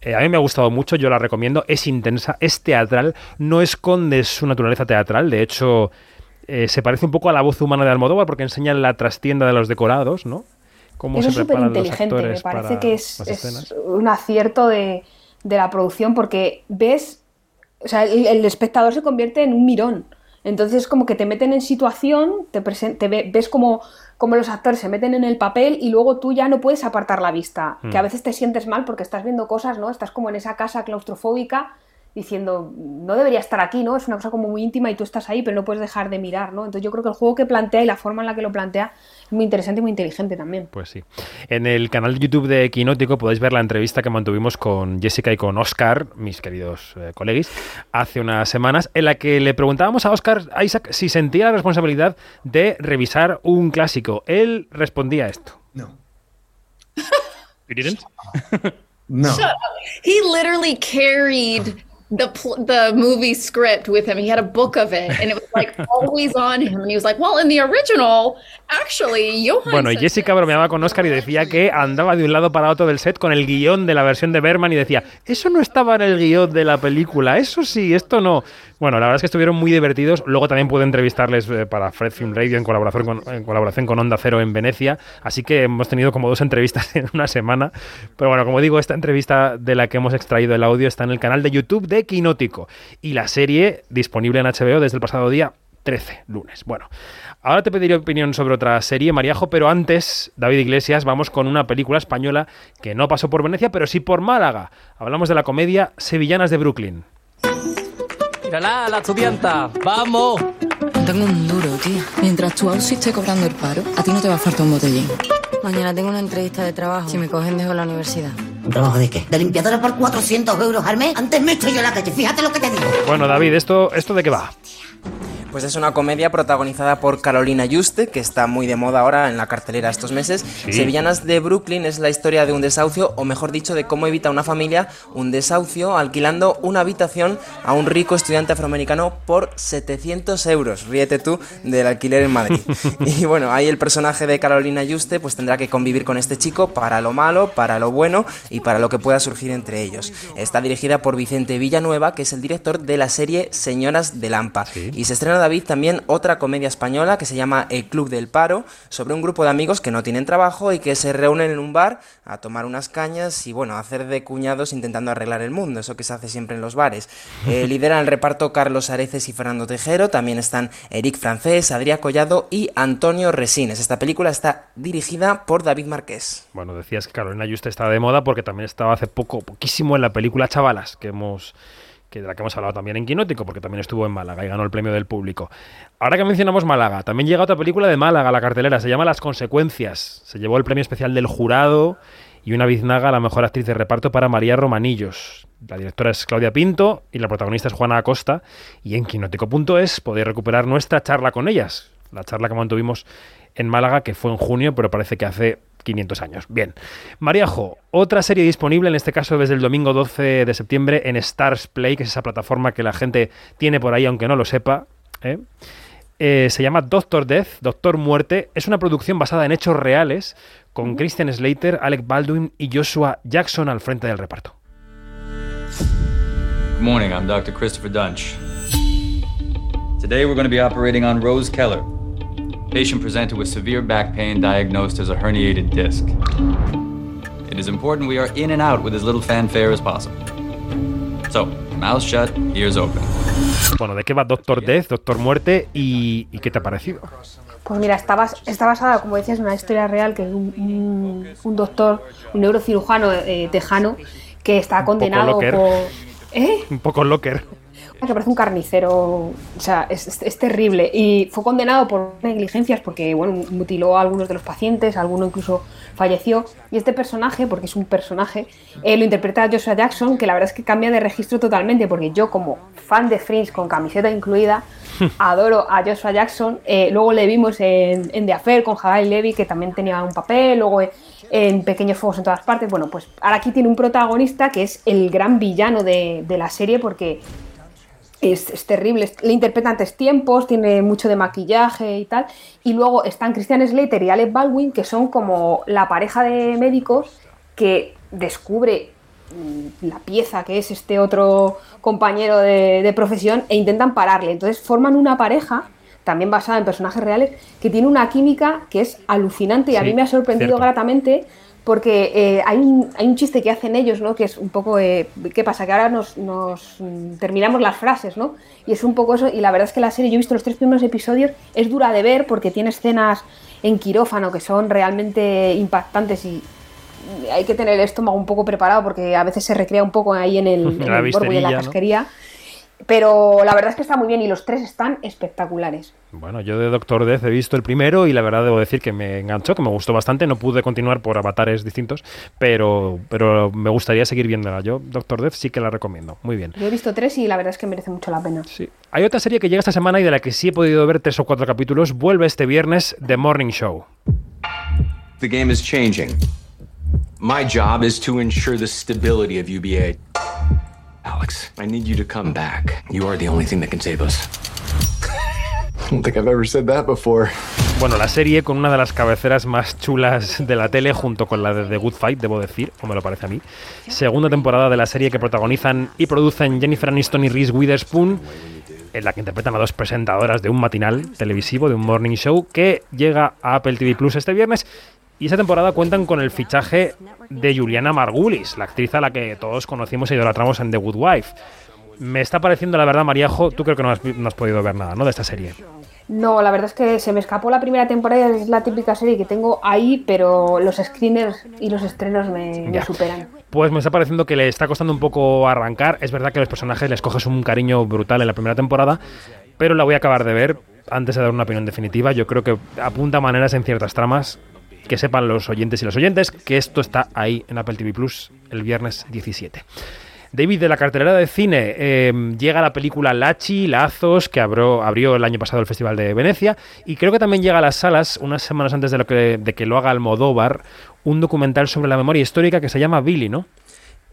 Eh, a mí me ha gustado mucho, yo la recomiendo, es intensa, es teatral, no esconde su naturaleza teatral, de hecho eh, se parece un poco a la voz humana de Almodóvar porque enseña la trastienda de los decorados, ¿no? Cómo Eso se es súper inteligente, me parece que es, es un acierto de, de la producción porque ves, o sea, el, el espectador se convierte en un mirón. Entonces como que te meten en situación, te, te ve- ves como, como los actores se meten en el papel y luego tú ya no puedes apartar la vista, Mm. que a veces te sientes mal porque estás viendo cosas, ¿no? Estás como en esa casa claustrofóbica diciendo, no debería estar aquí, ¿no? Es una cosa como muy íntima y tú estás ahí, pero no puedes dejar de mirar, ¿no? Entonces yo creo que el juego que plantea y la forma en la que lo plantea es muy interesante y muy inteligente también. Pues sí. En el canal de YouTube de Quinótico podéis ver la entrevista que mantuvimos con Jessica y con Oscar, mis queridos eh, colegis, hace unas semanas, en la que le preguntábamos a Oscar Isaac si sentía la responsabilidad de revisar un clásico. Él respondía esto. No. *laughs* You didn't? No. He literally carried the the movie script with him. He had a book of it, and it was like *laughs* always on him. And he was like, "Well, in the original, actually, Johan." Bueno, y Jessica bromeaba con Oscar y decía que andaba de un lado para otro del set con el guion de la versión de Berman y decía, eso no estaba en el guion de la película, eso sí, esto no. Bueno, la verdad es que estuvieron muy divertidos. Luego también pude entrevistarles eh, para Fred Film Radio en colaboración, con, en colaboración con Onda Cero en Venecia. Así que hemos tenido como dos entrevistas *laughs* en una semana. Pero bueno, como digo, esta entrevista de la que hemos extraído el audio está en el canal de YouTube de Quinótico. Y la serie disponible en HBO desde el pasado día 13, lunes. Bueno, ahora te pediré opinión sobre otra serie, Mariajo, pero antes, David Iglesias, vamos con una película española que no pasó por Venecia, pero sí por Málaga. Hablamos de la comedia Sevillanas de Brooklyn. Mírala, la estudianta. ¡Vamos! Tengo un duro, tío. Mientras tu outfit esté cobrando el paro, a ti no te va a faltar un botellín. Mañana tengo una entrevista de trabajo. Si me cogen, dejo la universidad. ¿Un trabajo de qué? ¿De limpiadora por 400 euros al mes? Antes me echo yo en la calle, fíjate lo que te digo. Bueno, David, ¿esto, esto de qué va? Pues es una comedia protagonizada por Carolina Yuste, que está muy de moda ahora en la cartelera estos meses. Sevillanas de Brooklyn es la historia de un desahucio, o mejor dicho, de cómo evita una familia un desahucio alquilando una habitación a un rico estudiante afroamericano por 700 euros. Ríete tú del alquiler en Madrid. *laughs* y bueno, ahí el personaje de Carolina Yuste pues tendrá que convivir con este chico para lo malo, para lo bueno y para lo que pueda surgir entre ellos. Está dirigida por Vicente Villanueva, que es el director de la serie Señoras de Lampa. Y se estrena David también otra comedia española que se llama El Club del Paro, sobre un grupo de amigos que no tienen trabajo y que se reúnen en un bar a tomar unas cañas y bueno, a hacer de cuñados intentando arreglar el mundo, eso que se hace siempre en los bares. *laughs* Eh, lideran el reparto Carlos Areces y Fernando Tejero, también están Eric Francés, Adrián Collado y Antonio Resines. Esta película está dirigida por David Marqués. Bueno, decías que Carolina Juste está de moda porque también estaba hace poco, poquísimo en la película Chavalas, que hemos que de la que hemos hablado también en Quinótico, porque también estuvo en Málaga y ganó el premio del público. Ahora que mencionamos Málaga, también llega otra película de Málaga la cartelera, se llama Las Consecuencias. Se llevó el premio especial del jurado y una biznaga a la mejor actriz de reparto para María Romanillos. La directora es Claudia Pinto y la protagonista es Juana Acosta. Y en quinótico.es podéis recuperar nuestra charla con ellas, la charla que mantuvimos en Málaga, que fue en junio, pero parece que hace 500 años. Bien. Mariajo, otra serie disponible, en este caso desde el domingo 12 de septiembre, en Stars Play, que es esa plataforma que la gente tiene por ahí, aunque no lo sepa. ¿eh? Eh, se llama Doctor Death, Doctor Muerte. Es una producción basada en hechos reales, con Christian Slater, Alec Baldwin y Joshua Jackson al frente del reparto. Good morning, I'm Dr. Christopher Dunch. Today we're going to be operating on Rose Keller, patient presented with severe back pain diagnosed as a herniated disc. It is important we are in and out with as little fanfare as possible. So, mouth shut, ears open. Bueno, ¿de qué va Doctor Death, Doctor Muerte y, y qué te ha parecido? Pues mira, está, bas- está basada, como decías, en una historia real que es un, un- un doctor, un neurocirujano eh, tejano que está condenado locker. por... ¿Eh? Un poco locker. Que parece un carnicero, o sea, es, es- es terrible. Y fue condenado por negligencias porque, bueno, mutiló a algunos de los pacientes, alguno incluso falleció. Y este personaje, porque es un personaje, eh, lo interpreta Joshua Jackson, que la verdad es que cambia de registro totalmente, porque yo como fan de Fringe, con camiseta incluida, *laughs* adoro a Joshua Jackson. Eh, luego le vimos en, en The Affair con Hadley Levy, que también tenía un papel, luego en, en Pequeños Fuegos en todas partes. Bueno, pues ahora aquí tiene un protagonista que es el gran villano de, de la serie, porque es, es terrible. Es- Le interpreta antes tiempos, tiene mucho de maquillaje y tal. Y luego están Christian Slater y Alec Baldwin, que son como la pareja de médicos que descubre mm, la pieza que es este otro compañero de, de profesión e intentan pararle. Entonces forman una pareja también basada en personajes reales, que tiene una química que es alucinante y a mí me ha sorprendido cierto. gratamente porque eh, hay, un, hay un chiste que hacen ellos, ¿no? Que es un poco, eh, ¿qué pasa? Que ahora nos, nos, terminamos las frases, ¿no? Y es un poco eso, y la verdad es que la serie, yo he visto los tres primeros episodios, es dura de ver porque tiene escenas en quirófano que son realmente impactantes y hay que tener el estómago un poco preparado porque a veces se recrea un poco ahí en el, en el morbo y en la ¿no? Pero la verdad es que está muy bien y los tres están espectaculares. Bueno, yo de Doctor Death he visto el primero y la verdad debo decir que me enganchó, que me gustó bastante. No pude continuar por avatares distintos, pero, pero me gustaría seguir viéndola. Yo, Doctor Death, sí que la recomiendo. Muy bien. Yo he visto tres y la verdad es que merece mucho la pena. Sí. Hay otra serie que llega esta semana y de la que sí he podido ver tres o cuatro capítulos. Vuelve este viernes The Morning Show. The game is changing. My job is to ensure the stability of UBA. Alex, I need you to come back. You are the only thing that can save us. I don't think I've ever said that before. Bueno, la serie con una de las cabeceras más chulas de la tele, junto con la de The Good Fight, debo decir, o me lo parece a mí. Segunda temporada de la serie que protagonizan y producen Jennifer Aniston y Reese Witherspoon, en la que interpretan a dos presentadoras de un matinal televisivo, de un morning show, que llega a Apple TV Plus este viernes. Y esta temporada cuentan con el fichaje de Juliana Margulis, la actriz a la que todos conocimos e idolatramos en The Good Wife. Me está pareciendo, la verdad, Mariajo, tú creo que no has, vi- no has podido ver nada, ¿no? De esta serie. No, la verdad es que se me escapó la primera temporada, es la típica serie que tengo ahí, pero los screeners y los estrenos me, me superan. Pues me está pareciendo que le está costando un poco arrancar. Es verdad que a los personajes les coges un cariño brutal en la primera temporada, pero la voy a acabar de ver antes de dar una opinión definitiva. Yo creo que apunta maneras en ciertas tramas que sepan los oyentes y los oyentes que esto está ahí en Apple TV Plus el viernes 17. David, de la cartelera de cine eh, llega la película Lachi, Lazos, que abrió, el año pasado el Festival de Venecia, y creo que también llega a las salas, unas semanas antes de, que, de que lo haga Almodóvar, un documental sobre la memoria histórica que se llama Billy, ¿no?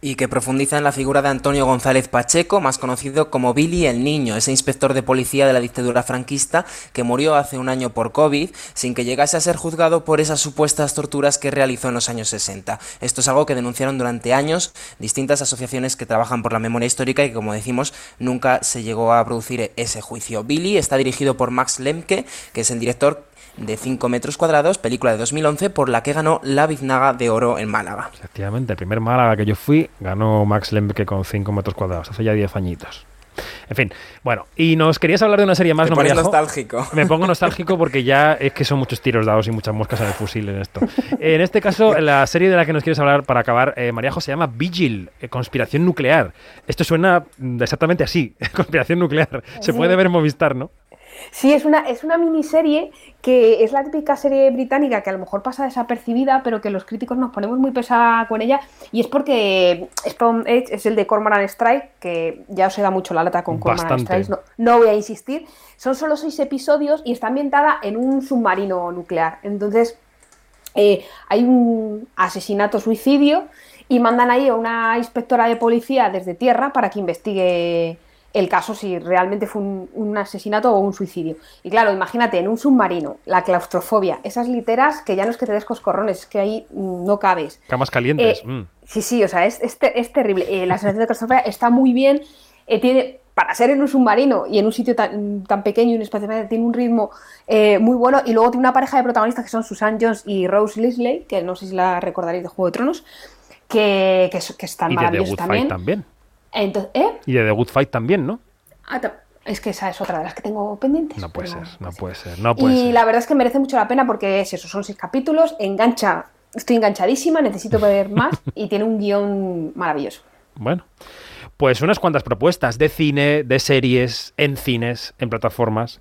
Y que profundiza en la figura de Antonio González Pacheco, más conocido como Billy el Niño, ese inspector de policía de la dictadura franquista que murió hace un año por COVID sin que llegase a ser juzgado por esas supuestas torturas que realizó en los años 60. Esto es algo que denunciaron durante años distintas asociaciones que trabajan por la memoria histórica y que, como decimos, nunca se llegó a producir ese juicio. Billy está dirigido por Max Lemke, que es el director de 5 metros cuadrados, película de 2011 por la que ganó la Biznaga de Oro en Málaga. Efectivamente, el primer Málaga que yo fui ganó Max Lemke con 5 metros cuadrados, hace ya 10 añitos. En fin, bueno, y nos querías hablar de una serie más, Te ¿no, pones Mariajo? nostálgico. *laughs* Me pongo nostálgico porque ya es que son muchos tiros dados y muchas moscas en el fusil en esto. En este caso, *laughs* la serie de la que nos quieres hablar para acabar, eh, Mariajo, se llama Vigil, eh, Conspiración Nuclear. Esto suena exactamente así, *laughs* Conspiración Nuclear. Se puede ver en Movistar, ¿no? Sí, es una, es una miniserie que es la típica serie británica que a lo mejor pasa desapercibida, pero que los críticos nos ponemos muy pesada con ella, y es porque Spawn Edge es el de Cormoran Strike, que ya os he dado mucho la lata con Cormoran. Strike, no, no voy a insistir. Son solo seis episodios y está ambientada en un submarino nuclear. Entonces, eh, hay un asesinato-suicidio y mandan ahí a una inspectora de policía desde tierra para que investigue el caso si realmente fue un, un asesinato o un suicidio. Y claro, imagínate, en un submarino, la claustrofobia, esas literas que ya no es que te des coscorrones, es que ahí mm, no cabes. Camas calientes. Eh, mm. Sí, sí, o sea, es, es, es terrible. Eh, la sensación de claustrofobia está muy bien. eh, tiene, para ser en un submarino y en un sitio tan, tan pequeño y un espacio tiene un ritmo eh, muy bueno. Y luego tiene una pareja de protagonistas que son Susan Jones y Rose Leslie, que no sé si la recordaréis de Juego de Tronos, que, que, que están Y maravillosos también. Entonces, ¿eh? Y de The Good Fight también, ¿no? Ah, es que esa es otra de las que tengo pendientes. No puede ser, no puede ser, no puede y ser. la verdad es que merece mucho la pena porque es eso, son seis capítulos, engancha, estoy enganchadísima, necesito ver *laughs* más y tiene un guion maravilloso. Bueno, pues unas cuantas propuestas de cine, de series, en cines, en plataformas.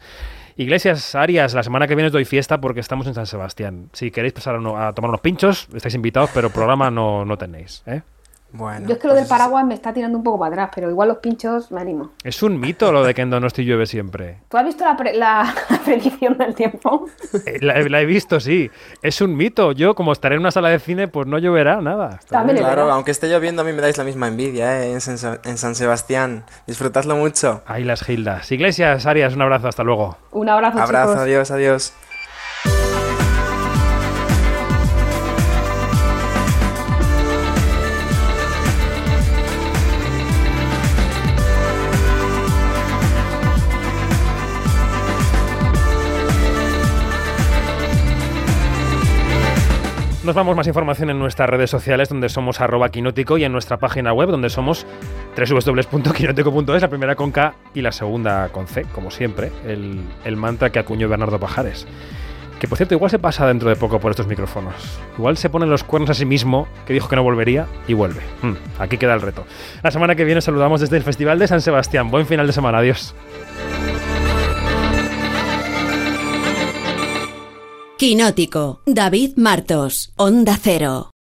Iglesias, Arias, la semana que viene os doy fiesta porque estamos en San Sebastián. Si queréis pasar a tomar unos pinchos, estáis invitados, pero programa no, no tenéis. ¿eh? Bueno, Yo es que lo del paraguas me está tirando un poco para atrás, pero igual los pinchos me animo. Es un mito lo de que en Donosti llueve siempre. ¿Tú has visto la, pre- la- *laughs* predicción del tiempo? Eh, La, la he visto, sí. Es un mito. Yo, como estaré en una sala de cine, pues no lloverá nada. También Claro, aunque esté lloviendo, a mí me dais la misma envidia ¿eh? en, San, en San Sebastián. Disfrutadlo mucho. Ahí las gildas. Iglesias, Arias, un abrazo, hasta luego. Un abrazo, Abrazo, chicos. adiós, adiós. Nos vamos más información en nuestras redes sociales donde somos arroba quinótico y en nuestra página web donde somos www.quinótico.es, la primera con K y la segunda con C, como siempre, el, el mantra que acuñó Bernardo Pajares. Que por cierto, igual se pasa dentro de poco por estos micrófonos. Igual se pone los cuernos a sí mismo, que dijo que no volvería, y vuelve. Hmm, aquí queda el reto. La semana que viene saludamos desde el Festival de San Sebastián. Buen final de semana, adiós. Quinótico, David Martos, Onda Cero.